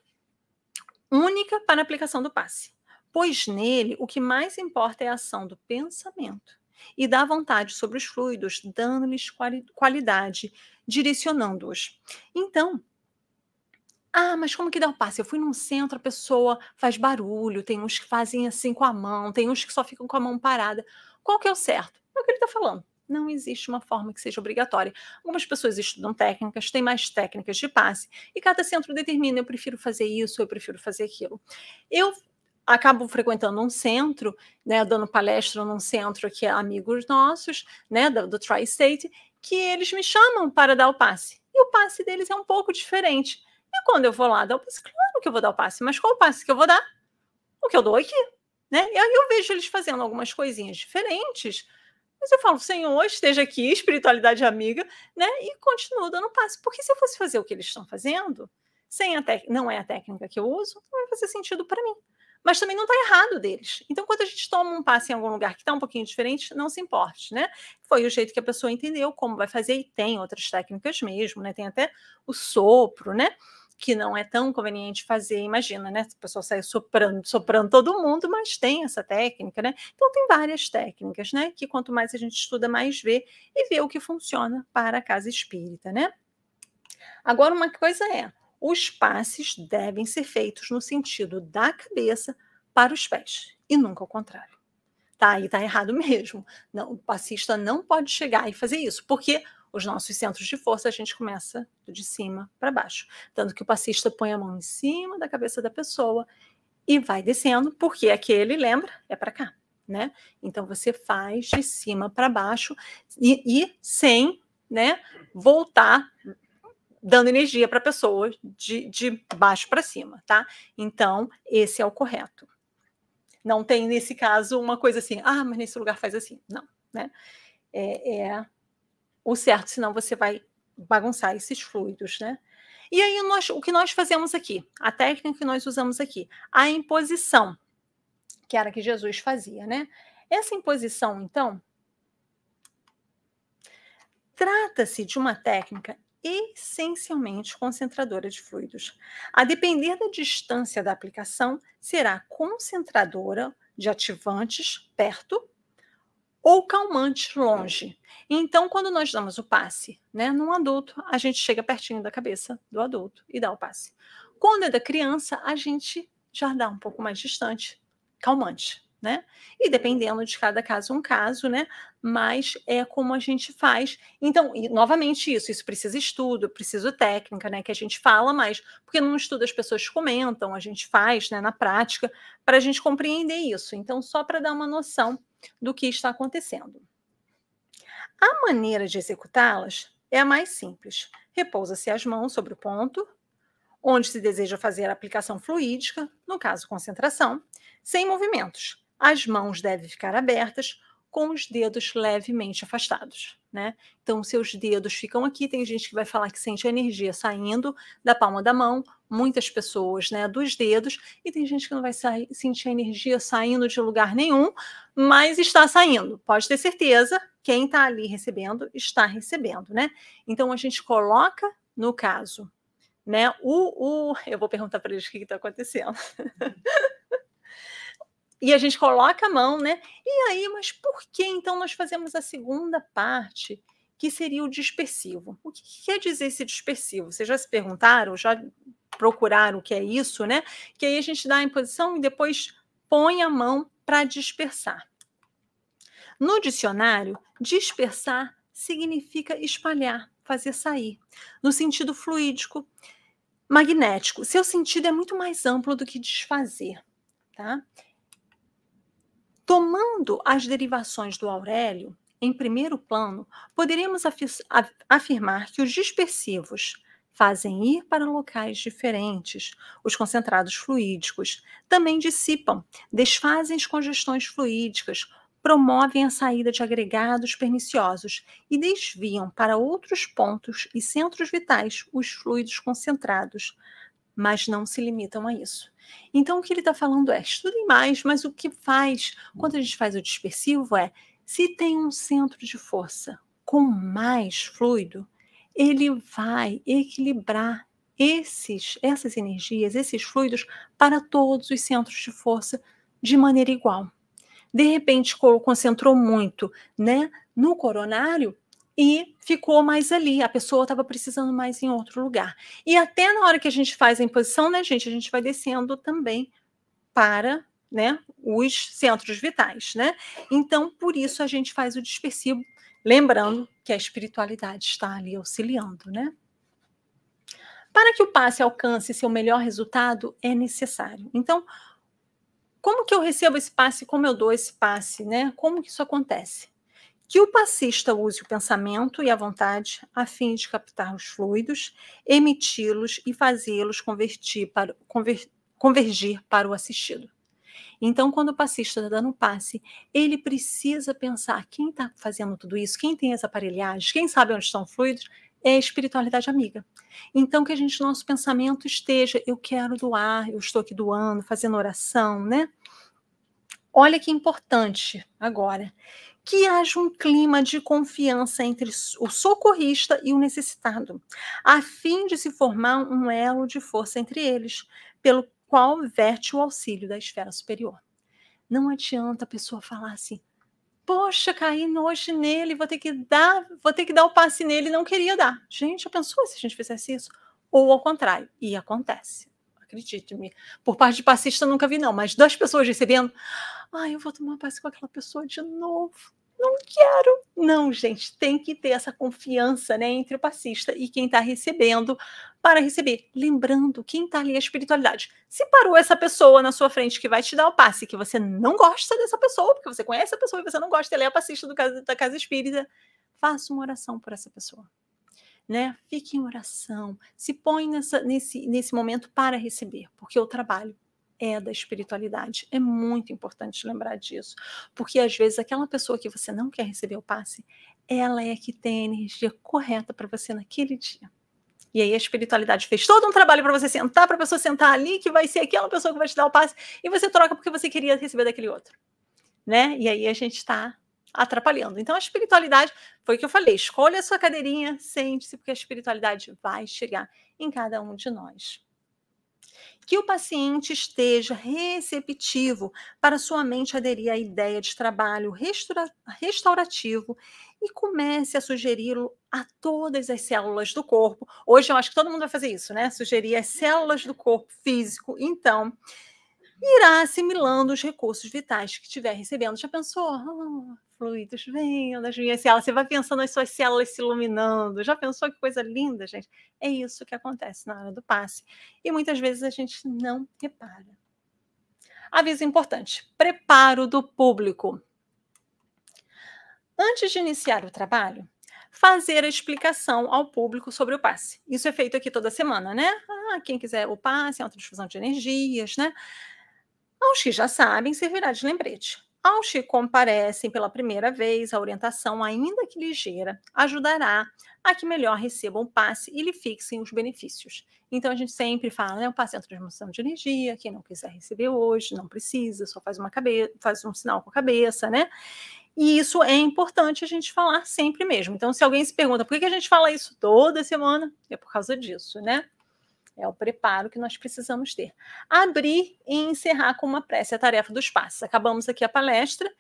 única para a aplicação do passe, pois nele o que mais importa é a ação do pensamento e da vontade sobre os fluidos, dando-lhes qualidade, direcionando-os. Então, ah, mas como que dá o passe? Eu fui num centro, a pessoa faz barulho, tem uns que fazem assim com a mão, tem uns que só ficam com a mão parada. Qual que é o certo? É o que ele está falando. Não existe uma forma que seja obrigatória. Algumas pessoas estudam técnicas, têm mais técnicas de passe, e cada centro determina: eu prefiro fazer isso, eu prefiro fazer aquilo. Eu acabo frequentando um centro, né, dando palestra num centro que é amigos nossos, né, do, do Tri-State, que eles me chamam para dar o passe. E o passe deles é um pouco diferente. E quando eu vou lá dar o passe, claro que eu vou dar o passe, mas qual o passe que eu vou dar? O que eu dou aqui. Né? E aí eu vejo eles fazendo algumas coisinhas diferentes, mas eu falo, Senhor, esteja aqui, espiritualidade amiga, né? E continuo dando passe. Porque se eu fosse fazer o que eles estão fazendo, sem a tec... não é a técnica que eu uso, não vai fazer sentido para mim. Mas também não está errado deles. Então, quando a gente toma um passe em algum lugar que está um pouquinho diferente, não se importe, né? Foi o jeito que a pessoa entendeu como vai fazer, e tem outras técnicas mesmo, né? Tem até o sopro, né? Que não é tão conveniente fazer, imagina, né? A pessoa sai soprando, soprando todo mundo, mas tem essa técnica, né? Então tem várias técnicas, né? Que quanto mais a gente estuda, mais vê e vê o que funciona para a casa espírita, né? Agora, uma coisa é, os passes devem ser feitos no sentido da cabeça para os pés, e nunca ao contrário. Tá, aí tá errado mesmo. Não, o passista não pode chegar e fazer isso, porque os nossos centros de força, a gente começa de cima para baixo. Tanto que o passista põe a mão em cima da cabeça da pessoa e vai descendo, porque aquele, lembra, é para cá, né? Então você faz de cima para baixo e, e, sem, né, voltar dando energia para a pessoa de, de baixo para cima, tá? Então, esse é o correto. Não tem, nesse caso, uma coisa assim, ah, mas nesse lugar faz assim. Não, né? É, é o certo, senão você vai bagunçar esses fluidos, né? E aí nós, o que nós fazemos aqui, a técnica que nós usamos aqui, a imposição, que era que Jesus fazia, né? Essa imposição, então, trata-se de uma técnica essencialmente concentradora de fluidos. A depender da distância da aplicação, será concentradora de ativantes perto ou calmantes longe. Então, quando nós damos o passe, né, num adulto, a gente chega pertinho da cabeça do adulto e dá o passe. Quando é da criança, a gente já dá um pouco mais distante, calmante né? E dependendo de cada caso, um caso, né? Mas é como a gente faz. Então, e, novamente, isso, isso precisa estudo, precisa técnica, né? Que a gente fala mais, porque no estudo as pessoas comentam, a gente faz, né, na prática, para a gente compreender isso. Então, só para dar uma noção do que está acontecendo. A maneira de executá-las é a mais simples. Repousa-se as mãos sobre o ponto, onde se deseja fazer a aplicação fluídica, no caso concentração, sem movimentos as mãos devem ficar abertas com os dedos levemente afastados, né? Então, seus dedos ficam aqui. Tem gente que vai falar que sente a energia saindo da palma da mão, muitas pessoas, né, dos dedos, e tem gente que não vai sair, sentir a energia saindo de lugar nenhum, mas está saindo. Pode ter certeza, quem está ali recebendo está recebendo, né? Então, a gente coloca, no caso, né, o. o eu vou perguntar para eles o que está acontecendo. e a gente coloca a mão, né? E aí, mas por que então nós fazemos a segunda parte, que seria o dispersivo? O que quer dizer esse dispersivo? Vocês já se perguntaram, já procuraram o que é isso, né? Que aí a gente dá a imposição e depois põe a mão para dispersar. No dicionário, dispersar significa espalhar, fazer sair, no sentido fluídico, magnético. Seu sentido é muito mais amplo do que desfazer, tá? Tomando as derivações do Aurélio, em primeiro plano, poderíamos afirmar que os dispersivos fazem ir para locais diferentes. Os concentrados fluídicos também dissipam, desfazem as congestões fluídicas, promovem a saída de agregados perniciosos e desviam para outros pontos e centros vitais os fluidos concentrados, mas não se limitam a isso. Então, o que ele está falando é: estudem mais, mas o que faz, quando a gente faz o dispersivo, é se tem um centro de força com mais fluido, ele vai equilibrar esses, essas energias, esses fluidos para todos os centros de força de maneira igual. De repente, concentrou muito né, no coronário, e ficou mais ali. A pessoa estava precisando mais em outro lugar. E até na hora que a gente faz a imposição, né, gente, a gente vai descendo também para né, os centros vitais, né? Então, por isso a gente faz o dispersivo, lembrando que a espiritualidade está ali auxiliando, né? Para que o passe alcance seu melhor resultado, é necessário. Então, como que eu recebo esse passe? Como eu dou esse passe, né? Como que isso acontece? Que o passista use o pensamento e a vontade a fim de captar os fluidos, emiti-los e fazê-los convertir para, conver, convergir para o assistido. Então, quando o passista está dando passe, ele precisa pensar quem está fazendo tudo isso, quem tem as aparelhagens, quem sabe onde estão os fluidos, é a espiritualidade amiga. Então, que a gente, nosso pensamento esteja, eu quero doar, eu estou aqui doando, fazendo oração, né? Olha que importante agora que haja um clima de confiança entre o socorrista e o necessitado, a fim de se formar um elo de força entre eles, pelo qual verte o auxílio da esfera superior. Não adianta a pessoa falar assim: "Poxa, caí hoje nele, vou ter que dar, vou ter que dar o passe nele, não queria dar". Gente, já pensou se a gente fizesse isso? Ou ao contrário, e acontece acredite-me. Por parte de passista nunca vi, não, mas das pessoas recebendo, ai, eu vou tomar passe com aquela pessoa de novo. Não quero. Não, gente, tem que ter essa confiança né, entre o passista e quem está recebendo para receber. Lembrando, quem está ali é a espiritualidade. Se parou essa pessoa na sua frente que vai te dar o passe, que você não gosta dessa pessoa, porque você conhece a pessoa e você não gosta, ela é a passista do, da casa espírita, faça uma oração por essa pessoa né? Fique em oração, se põe nessa, nesse, nesse momento para receber, porque o trabalho é da espiritualidade. É muito importante lembrar disso, porque às vezes aquela pessoa que você não quer receber o passe, ela é que tem a energia correta para você naquele dia. E aí a espiritualidade fez todo um trabalho para você sentar, para a pessoa sentar ali, que vai ser aquela pessoa que vai te dar o passe, e você troca porque você queria receber daquele outro. Né? E aí a gente está atrapalhando. Então, a espiritualidade, foi o que eu falei: escolha a sua cadeirinha, sente-se, porque a espiritualidade vai chegar em cada um de nós. Que o paciente esteja receptivo para sua mente aderir à ideia de trabalho restaura restaurativo e comece a sugeri-lo a todas as células do corpo. Hoje eu acho que todo mundo vai fazer isso, né? Sugerir as células do corpo físico. Então, irá assimilando os recursos vitais que estiver recebendo. Já pensou? Oh, fluidos venham das minhas células. Você vai pensando as suas células se iluminando. Já pensou que coisa linda, gente? É isso que acontece na hora do passe. E muitas vezes a gente não repara. Aviso importante: preparo do público. Antes de iniciar o trabalho, fazer a explicação ao público sobre o passe. Isso é feito aqui toda semana, né? Ah, quem quiser o passe, é uma transfusão de energias, né? Aos que já sabem, servirá de lembrete. Aos que comparecem pela primeira vez, a orientação, ainda que ligeira, ajudará a que melhor recebam o passe e lhe fixem os benefícios. Então, a gente sempre fala, né? O passe é uma transmissão de energia, quem não quiser receber hoje, não precisa, só faz, uma cabeça, faz um sinal com a cabeça, né? E isso é importante a gente falar sempre mesmo. Então, se alguém se pergunta por que a gente fala isso toda semana, é por causa disso, né? É o preparo que nós precisamos ter. Abrir e encerrar com uma prece a tarefa dos passos. Acabamos aqui a palestra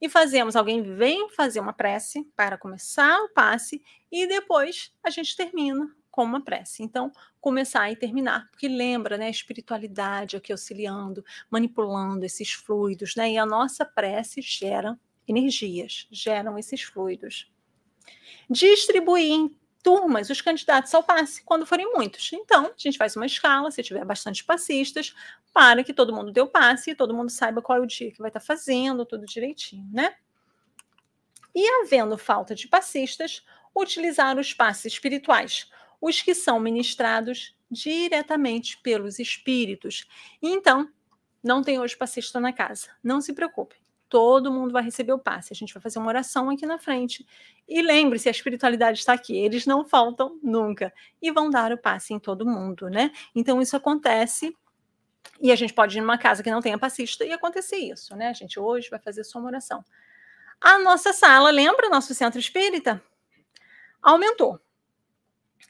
e fazemos. Alguém vem fazer uma prece para começar o passe e depois a gente termina com uma prece. Então, começar e terminar, porque lembra, né, a espiritualidade aqui auxiliando, manipulando esses fluidos, né? E a nossa prece gera energias, geram esses fluidos. Distribuir turmas os candidatos ao passe, quando forem muitos. Então, a gente faz uma escala, se tiver bastante passistas, para que todo mundo dê o passe e todo mundo saiba qual é o dia que vai estar fazendo, tudo direitinho, né? E havendo falta de passistas, utilizar os passes espirituais, os que são ministrados diretamente pelos espíritos. então, não tem hoje passista na casa, não se preocupe todo mundo vai receber o passe. A gente vai fazer uma oração aqui na frente. E lembre-se, a espiritualidade está aqui, eles não faltam nunca. E vão dar o passe em todo mundo, né? Então, isso acontece. E a gente pode ir numa casa que não tenha passista e acontecer isso, né? A gente hoje vai fazer só uma oração. A nossa sala, lembra nosso centro espírita? Aumentou.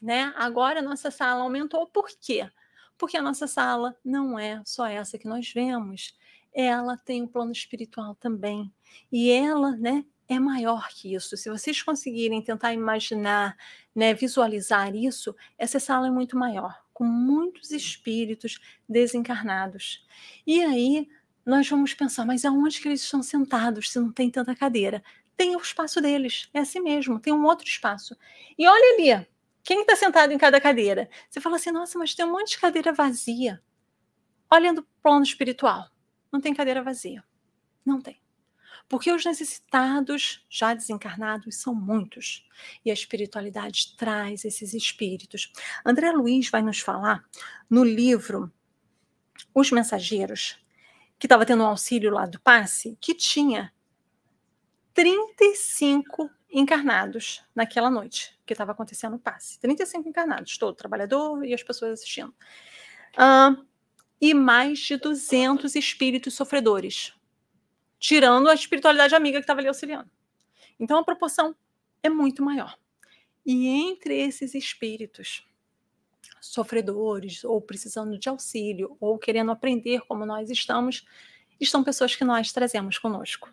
Né? Agora a nossa sala aumentou por quê? Porque a nossa sala não é só essa que nós vemos ela tem um plano espiritual também. E ela, né, é maior que isso. Se vocês conseguirem tentar imaginar, né, visualizar isso, essa sala é muito maior, com muitos espíritos desencarnados. E aí nós vamos pensar, mas aonde que eles estão sentados se não tem tanta cadeira? Tem o espaço deles, é assim mesmo, tem um outro espaço. E olha ali, quem está sentado em cada cadeira? Você fala assim, nossa, mas tem um monte de cadeira vazia. Olha do plano espiritual não tem cadeira vazia. Não tem. Porque os necessitados, já desencarnados, são muitos. E a espiritualidade traz esses espíritos. André Luiz vai nos falar no livro Os Mensageiros, que estava tendo um auxílio lá do passe, que tinha 35 encarnados naquela noite que estava acontecendo o passe. 35 encarnados, todo trabalhador e as pessoas assistindo. Uh, e mais de 200 espíritos sofredores, tirando a espiritualidade amiga que estava ali auxiliando. Então a proporção é muito maior. E entre esses espíritos sofredores, ou precisando de auxílio, ou querendo aprender como nós estamos, estão pessoas que nós trazemos conosco.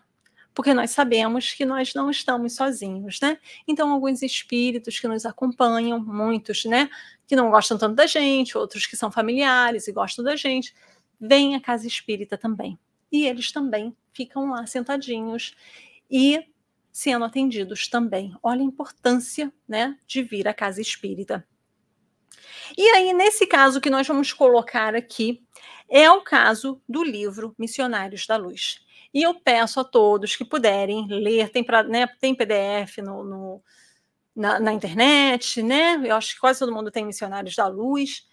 Porque nós sabemos que nós não estamos sozinhos, né? Então, alguns espíritos que nos acompanham, muitos, né? que não gostam tanto da gente, outros que são familiares e gostam da gente, vêm à casa espírita também. E eles também ficam lá sentadinhos e sendo atendidos também. Olha a importância né, de vir à casa espírita. E aí, nesse caso que nós vamos colocar aqui, é o caso do livro Missionários da Luz. E eu peço a todos que puderem ler, tem, pra, né, tem PDF no, no na, na, internet, né? Eu acho que quase todo mundo tem Missionários da Luz.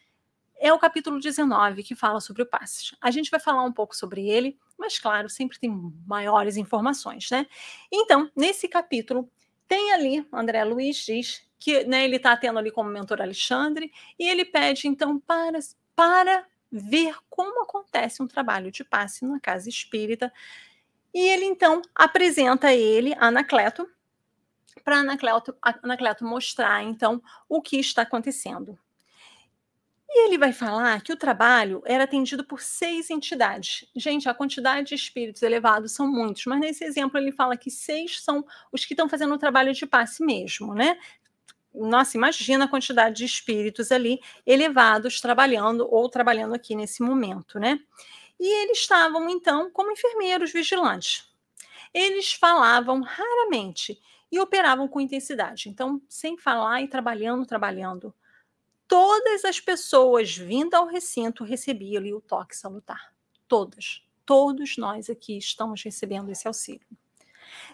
É o capítulo 19 que fala sobre o passe. A gente vai falar um pouco sobre ele, mas claro, sempre tem maiores informações, né? Então, nesse capítulo, tem ali, André Luiz diz que né, ele está tendo ali como mentor Alexandre, e ele pede, então, para, para ver como acontece um trabalho de passe na casa espírita E ele então apresenta ele, Anacleto, para Anacleto, Anacleto mostrar então o que está acontecendo. E ele vai falar que o trabalho era atendido por seis entidades. Gente, a quantidade de espíritos elevados são muitos, mas nesse exemplo ele fala que seis são os que estão fazendo o trabalho de passe mesmo, né? Nossa, imagina a quantidade de espíritos ali elevados trabalhando ou trabalhando aqui nesse momento, né? E eles estavam então como enfermeiros vigilantes. Eles falavam raramente e operavam com intensidade. Então, sem falar e trabalhando, trabalhando todas as pessoas vindo ao recinto recebiam ali o toque salutar. Todas. Todos nós aqui estamos recebendo esse auxílio.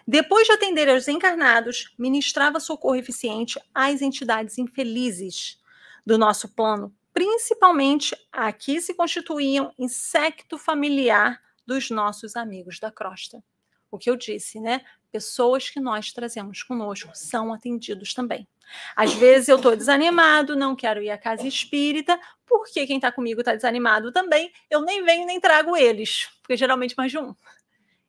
Depois de atender aos encarnados, ministrava socorro eficiente às entidades infelizes do nosso plano, principalmente a que se constituíam insecto familiar dos nossos amigos da crosta. O que eu disse, né? Pessoas que nós trazemos conosco são atendidos também. Às vezes eu estou desanimado, não quero ir à casa espírita, porque quem está comigo está desanimado também. Eu nem venho nem trago eles, porque geralmente mais de um.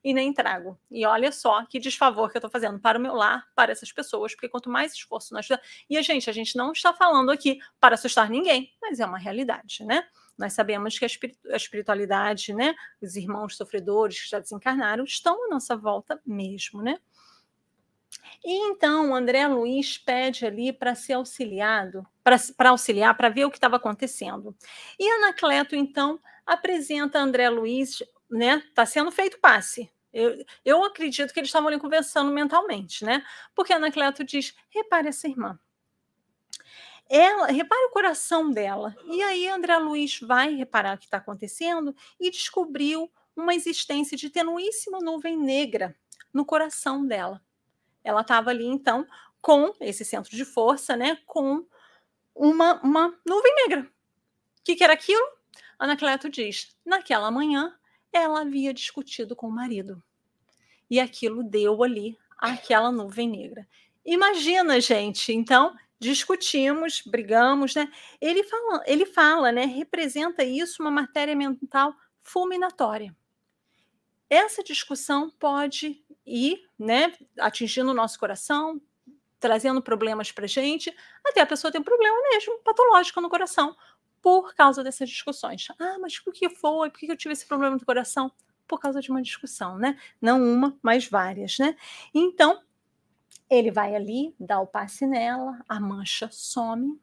E nem trago. E olha só que desfavor que eu estou fazendo para o meu lar, para essas pessoas, porque quanto mais esforço nós. E a gente, a gente não está falando aqui para assustar ninguém, mas é uma realidade, né? Nós sabemos que a espiritualidade, né, os irmãos sofredores que já desencarnaram, estão à nossa volta mesmo, né? E então André Luiz pede ali para ser auxiliado, para auxiliar, para ver o que estava acontecendo. E Anacleto, então, apresenta André Luiz, né? Está sendo feito passe. Eu, eu acredito que eles estavam ali conversando mentalmente, né? Porque Anacleto diz: repare essa irmã. Ela, repare o coração dela. E aí André Luiz vai reparar o que está acontecendo e descobriu uma existência de tenuíssima nuvem negra no coração dela. Ela estava ali, então, com esse centro de força, né? Com uma, uma nuvem negra. O que, que era aquilo? Anacleto diz: naquela manhã ela havia discutido com o marido. E aquilo deu ali aquela nuvem negra. Imagina, gente, então discutimos, brigamos, né? Ele fala, ele fala, né? Representa isso uma matéria mental fulminatória. Essa discussão pode ir, né, atingindo o nosso coração, trazendo problemas para gente, até a pessoa ter um problema mesmo patológico no coração por causa dessas discussões. Ah, mas por que foi? Por que eu tive esse problema no coração? Por causa de uma discussão, né? Não uma, mas várias, né? Então, ele vai ali, dá o passe nela, a mancha some.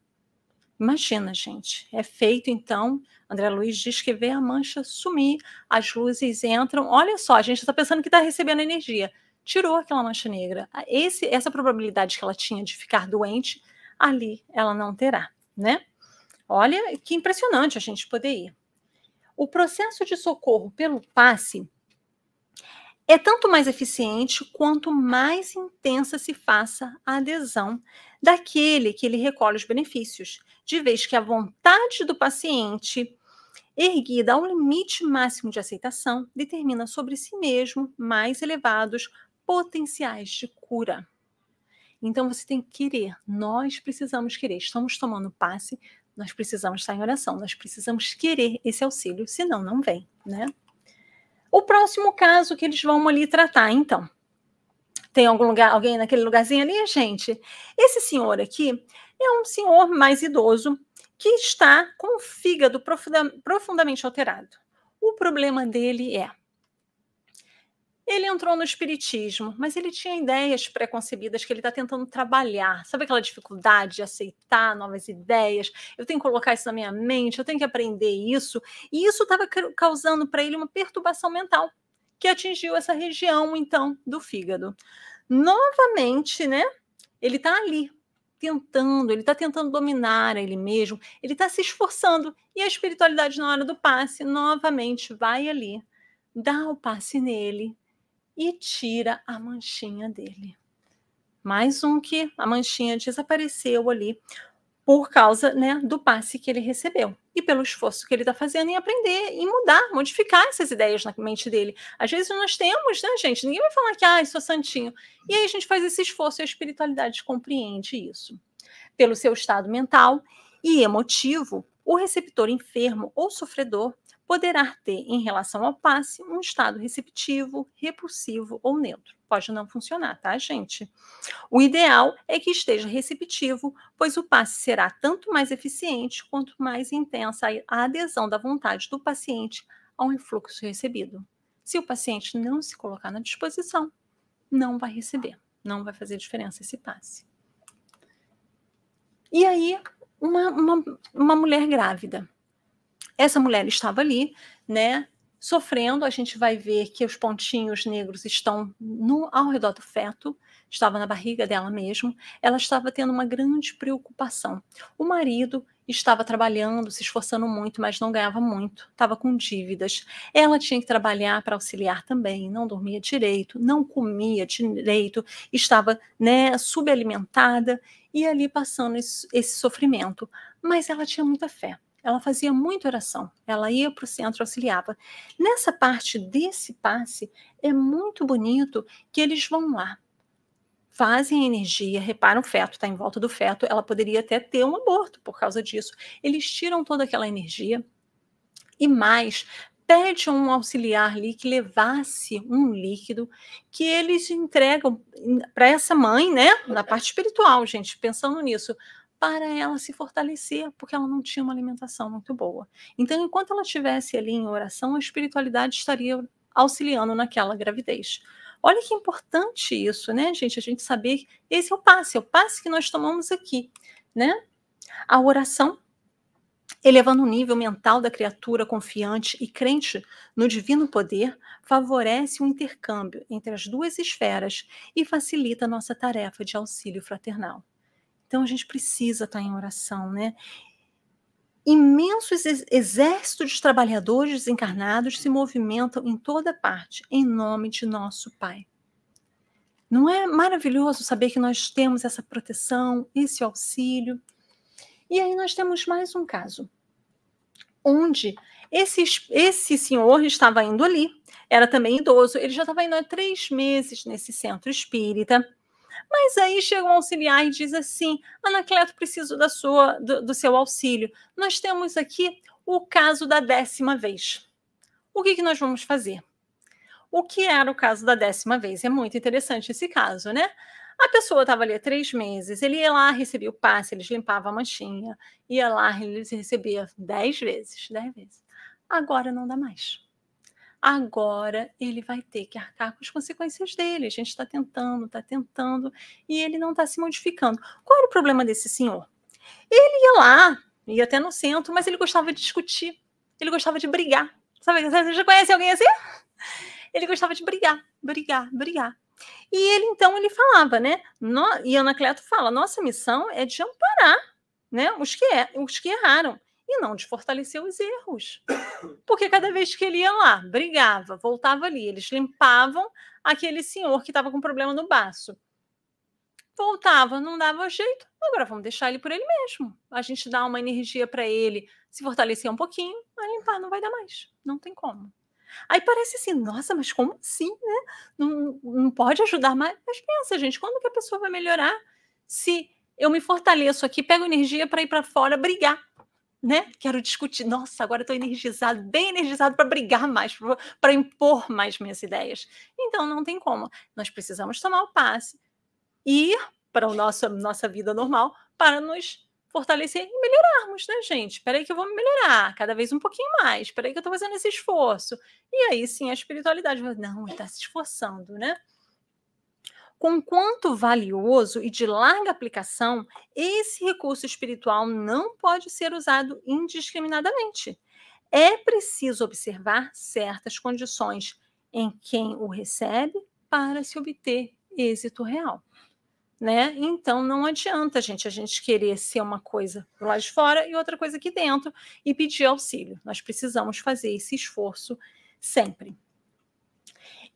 Imagina, gente. É feito, então. André Luiz diz que vê a mancha sumir, as luzes entram. Olha só, a gente está pensando que está recebendo energia tirou aquela mancha negra. Esse, essa probabilidade que ela tinha de ficar doente, ali ela não terá, né? Olha que impressionante a gente poder ir. O processo de socorro pelo passe é tanto mais eficiente quanto mais intensa se faça a adesão daquele que ele recolhe os benefícios, de vez que a vontade do paciente, erguida ao limite máximo de aceitação, determina sobre si mesmo mais elevados potenciais de cura. Então você tem que querer, nós precisamos querer. Estamos tomando passe, nós precisamos estar em oração, nós precisamos querer esse auxílio, senão não vem, né? O próximo caso que eles vão ali tratar, então. Tem algum lugar, alguém naquele lugarzinho ali, gente? Esse senhor aqui é um senhor mais idoso que está com o fígado profundamente alterado. O problema dele é ele entrou no espiritismo, mas ele tinha ideias preconcebidas que ele está tentando trabalhar. Sabe aquela dificuldade de aceitar novas ideias? Eu tenho que colocar isso na minha mente, eu tenho que aprender isso. E isso estava causando para ele uma perturbação mental que atingiu essa região, então, do fígado. Novamente, né? Ele está ali tentando, ele está tentando dominar ele mesmo, ele está se esforçando. E a espiritualidade, na hora do passe, novamente vai ali, dá o passe nele e tira a manchinha dele. Mais um que a manchinha desapareceu ali por causa né, do passe que ele recebeu e pelo esforço que ele está fazendo em aprender e mudar, modificar essas ideias na mente dele. Às vezes nós temos, né, gente? Ninguém vai falar que, ah, sou santinho. E aí a gente faz esse esforço e a espiritualidade compreende isso. Pelo seu estado mental e emotivo, o receptor enfermo ou sofredor poderá ter, em relação ao passe, um estado receptivo, repulsivo ou neutro. Pode não funcionar, tá, gente? O ideal é que esteja receptivo, pois o passe será tanto mais eficiente quanto mais intensa a adesão da vontade do paciente ao influxo recebido. Se o paciente não se colocar na disposição, não vai receber, não vai fazer diferença esse passe. E aí, uma, uma, uma mulher grávida essa mulher estava ali, né? Sofrendo, a gente vai ver que os pontinhos negros estão no, ao redor do feto, estava na barriga dela mesmo. Ela estava tendo uma grande preocupação. O marido estava trabalhando, se esforçando muito, mas não ganhava muito, estava com dívidas. Ela tinha que trabalhar para auxiliar também, não dormia direito, não comia direito, estava né, subalimentada e ali passando esse, esse sofrimento. Mas ela tinha muita fé ela fazia muita oração, ela ia para o centro, auxiliava. Nessa parte desse passe, é muito bonito que eles vão lá, fazem a energia, reparam o feto, está em volta do feto, ela poderia até ter um aborto por causa disso. Eles tiram toda aquela energia e mais, pede um auxiliar ali que levasse um líquido que eles entregam para essa mãe, né? Na parte espiritual, gente, pensando nisso para ela se fortalecer, porque ela não tinha uma alimentação muito boa. Então, enquanto ela estivesse ali em oração, a espiritualidade estaria auxiliando naquela gravidez. Olha que importante isso, né, gente? A gente saber esse é o passe, é o passe que nós tomamos aqui, né? A oração, elevando o nível mental da criatura confiante e crente no divino poder, favorece o intercâmbio entre as duas esferas e facilita a nossa tarefa de auxílio fraternal. Então a gente precisa estar em oração, né? Imensos exércitos de trabalhadores desencarnados se movimentam em toda parte em nome de nosso Pai. Não é maravilhoso saber que nós temos essa proteção, esse auxílio? E aí nós temos mais um caso, onde esse, esse senhor estava indo ali, era também idoso, ele já estava indo há três meses nesse centro espírita, mas aí chega um auxiliar e diz assim: Anacleto, preciso da sua, do, do seu auxílio. Nós temos aqui o caso da décima vez. O que, que nós vamos fazer? O que era o caso da décima vez? É muito interessante esse caso, né? A pessoa estava ali há três meses, ele ia lá, recebia o passe, eles limpavam a manchinha, ia lá, ele recebia dez vezes, dez vezes. Agora não dá mais agora ele vai ter que arcar com as consequências dele. A gente está tentando, está tentando, e ele não está se modificando. Qual era o problema desse senhor? Ele ia lá, ia até no centro, mas ele gostava de discutir, ele gostava de brigar. Sabe, você já conhece alguém assim? Ele gostava de brigar, brigar, brigar. E ele, então, ele falava, né? No, e Anacleto fala: nossa missão é de amparar né, os, que é, os que erraram e não de fortalecer os erros. Porque cada vez que ele ia lá, brigava, voltava ali, eles limpavam aquele senhor que estava com problema no baço. Voltava, não dava jeito. Agora vamos deixar ele por ele mesmo. A gente dá uma energia para ele se fortalecer um pouquinho, a limpar não vai dar mais. Não tem como. Aí parece assim, nossa, mas como assim, né? Não, não pode ajudar mais. Mas pensa, gente, quando que a pessoa vai melhorar se eu me fortaleço aqui, pego energia para ir para fora brigar? Né? Quero discutir. Nossa, agora estou energizado, bem energizado para brigar mais, para impor mais minhas ideias. Então não tem como. Nós precisamos tomar o passe e ir para a nossa, nossa vida normal para nos fortalecer e melhorarmos, né, gente? Espera aí que eu vou me melhorar cada vez um pouquinho mais. Espera aí que eu estou fazendo esse esforço. E aí sim a espiritualidade não, está se esforçando, né? Com quanto valioso e de larga aplicação, esse recurso espiritual não pode ser usado indiscriminadamente. É preciso observar certas condições em quem o recebe para se obter êxito real. Né? Então não adianta gente a gente querer ser uma coisa lá de fora e outra coisa aqui dentro e pedir auxílio. Nós precisamos fazer esse esforço sempre.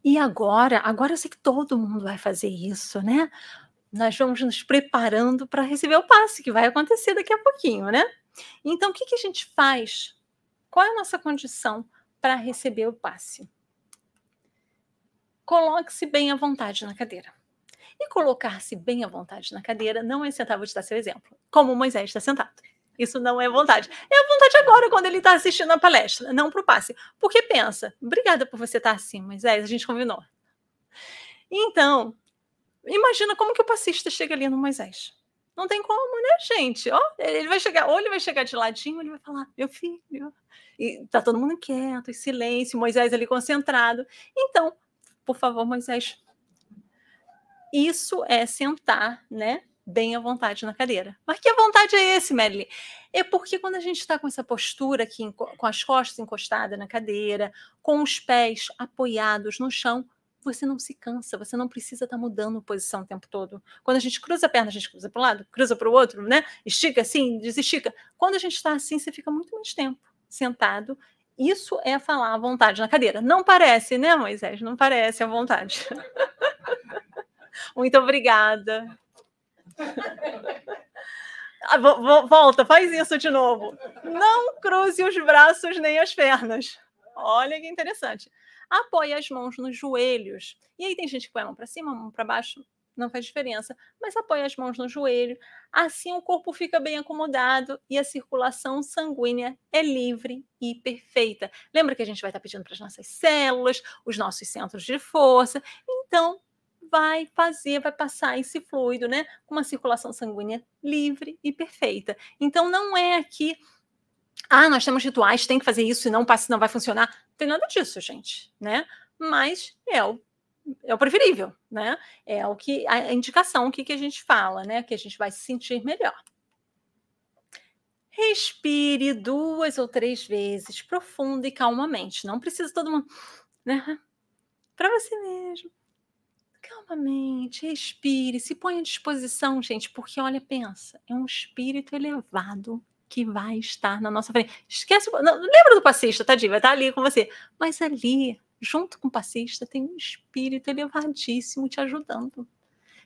E agora, agora eu sei que todo mundo vai fazer isso, né? Nós vamos nos preparando para receber o passe, que vai acontecer daqui a pouquinho, né? Então, o que, que a gente faz? Qual é a nossa condição para receber o passe? Coloque-se bem à vontade na cadeira. E colocar-se bem à vontade na cadeira não é sentar, vou te dar seu exemplo, como Moisés está sentado. Isso não é vontade. É a vontade agora, quando ele está assistindo a palestra, não para o passe. Porque pensa, obrigada por você estar tá assim, mas é, a gente combinou. Então, imagina como que o passista chega ali no Moisés. Não tem como, né, gente? Ó, ele vai chegar, ou ele vai chegar de ladinho, ele vai falar, meu filho. E tá todo mundo quieto, em silêncio, Moisés ali concentrado. Então, por favor, Moisés. Isso é sentar, né? Bem à vontade na cadeira. Mas que vontade é esse, Marilyn? É porque quando a gente está com essa postura aqui, com as costas encostadas na cadeira, com os pés apoiados no chão, você não se cansa, você não precisa estar tá mudando posição o tempo todo. Quando a gente cruza a perna, a gente cruza para um lado, cruza para o outro, né? Estica assim, desestica. Quando a gente está assim, você fica muito mais tempo sentado. Isso é falar à vontade na cadeira. Não parece, né, Moisés? Não parece à vontade. muito obrigada. Ah, volta, faz isso de novo. Não cruze os braços nem as pernas. Olha que interessante apoia as mãos nos joelhos. E aí tem gente que põe a mão para cima, a mão para baixo, não faz diferença, mas apoia as mãos no joelho. Assim o corpo fica bem acomodado e a circulação sanguínea é livre e perfeita. Lembra que a gente vai estar pedindo para as nossas células, os nossos centros de força. Então, vai fazer, vai passar esse fluido, né, com uma circulação sanguínea livre e perfeita. Então, não é aqui ah, nós temos rituais, tem que fazer isso e não passa, não vai funcionar. Não tem nada disso, gente, né? Mas é o, é o preferível, né? É o que a indicação, o que, que a gente fala, né? Que a gente vai se sentir melhor. Respire duas ou três vezes, profunda e calmamente. Não precisa todo mundo, né? Para você mesmo. Calmamente, respire, se põe à disposição, gente, porque olha, pensa, é um espírito elevado que vai estar na nossa frente. Esquece, não, lembra do passista, tadinho, vai estar ali com você. Mas ali, junto com o passista, tem um espírito elevadíssimo te ajudando.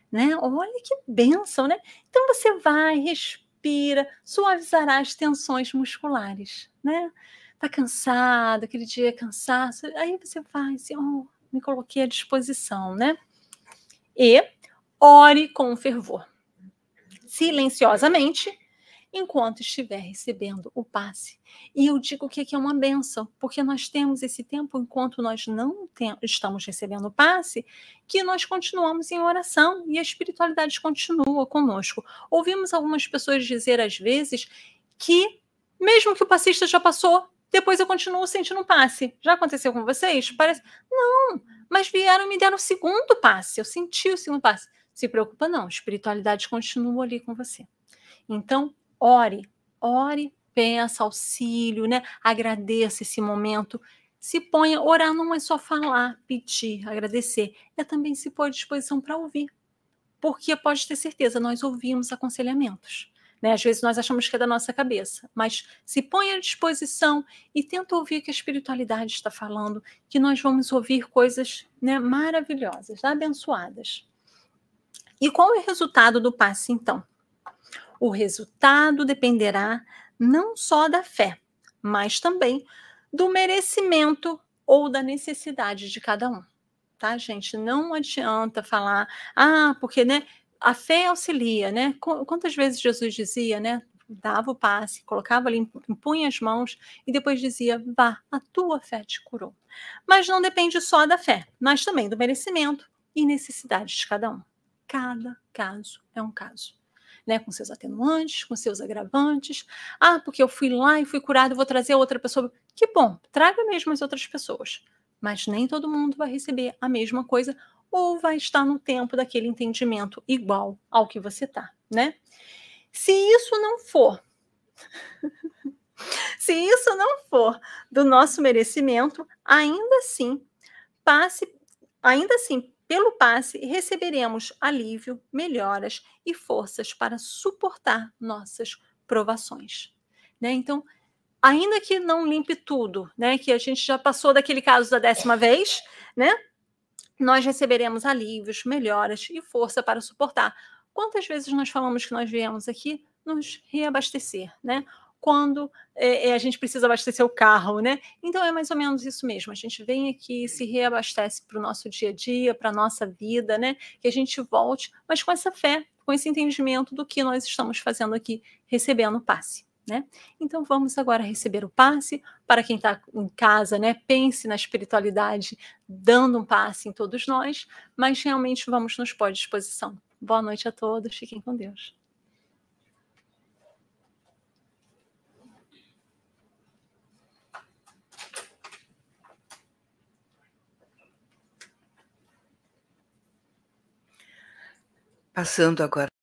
Né? Olha que bênção, né? Então você vai, respira, suavizará as tensões musculares, né? Tá cansado, aquele dia é cansaço, aí você vai assim, oh, me coloquei à disposição, né? E ore com fervor. Silenciosamente, enquanto estiver recebendo o passe. E eu digo que aqui é uma benção, porque nós temos esse tempo enquanto nós não estamos recebendo o passe, que nós continuamos em oração e a espiritualidade continua conosco. Ouvimos algumas pessoas dizer às vezes que mesmo que o passista já passou, depois eu continuo sentindo um passe. Já aconteceu com vocês? Parece não, mas vieram me deram o segundo passe. Eu senti o segundo passe. Se preocupa não, a espiritualidade continua ali com você. Então, ore, ore, peça auxílio, né? Agradeça esse momento. Se ponha, orar não é só falar, pedir, agradecer, é também se pôr à disposição para ouvir. Porque pode ter certeza, nós ouvimos aconselhamentos. Né? Às vezes nós achamos que é da nossa cabeça, mas se põe à disposição e tenta ouvir o que a espiritualidade está falando, que nós vamos ouvir coisas né, maravilhosas, abençoadas. E qual é o resultado do passe, então? O resultado dependerá não só da fé, mas também do merecimento ou da necessidade de cada um. Tá, gente? Não adianta falar, ah, porque, né, a fé auxilia, né? Quantas vezes Jesus dizia, né? Dava o passe, colocava ali, impunha as mãos e depois dizia: Vá, a tua fé te curou. Mas não depende só da fé, mas também do merecimento e necessidade de cada um. Cada caso é um caso né, com seus atenuantes, com seus agravantes. Ah, porque eu fui lá e fui curado, vou trazer outra pessoa. Que bom, traga mesmo as outras pessoas. Mas nem todo mundo vai receber a mesma coisa ou vai estar no tempo daquele entendimento igual ao que você está, né? Se isso não for, se isso não for do nosso merecimento, ainda assim, passe, ainda assim, pelo passe, receberemos alívio, melhoras e forças para suportar nossas provações. Né? Então, ainda que não limpe tudo, né? que a gente já passou daquele caso da décima vez, né? Nós receberemos alívios, melhoras e força para suportar. Quantas vezes nós falamos que nós viemos aqui nos reabastecer, né? quando é, a gente precisa abastecer o carro, né? Então é mais ou menos isso mesmo. A gente vem aqui se reabastece para o nosso dia a dia, para a nossa vida, né? Que a gente volte, mas com essa fé, com esse entendimento do que nós estamos fazendo aqui, recebendo passe, Né? Então vamos agora receber o passe. Para quem está em casa, né, pense na espiritualidade, dando um passe em todos nós, mas realmente vamos nos pôr à disposição. Boa noite a todos, fiquem com Deus. Passando agora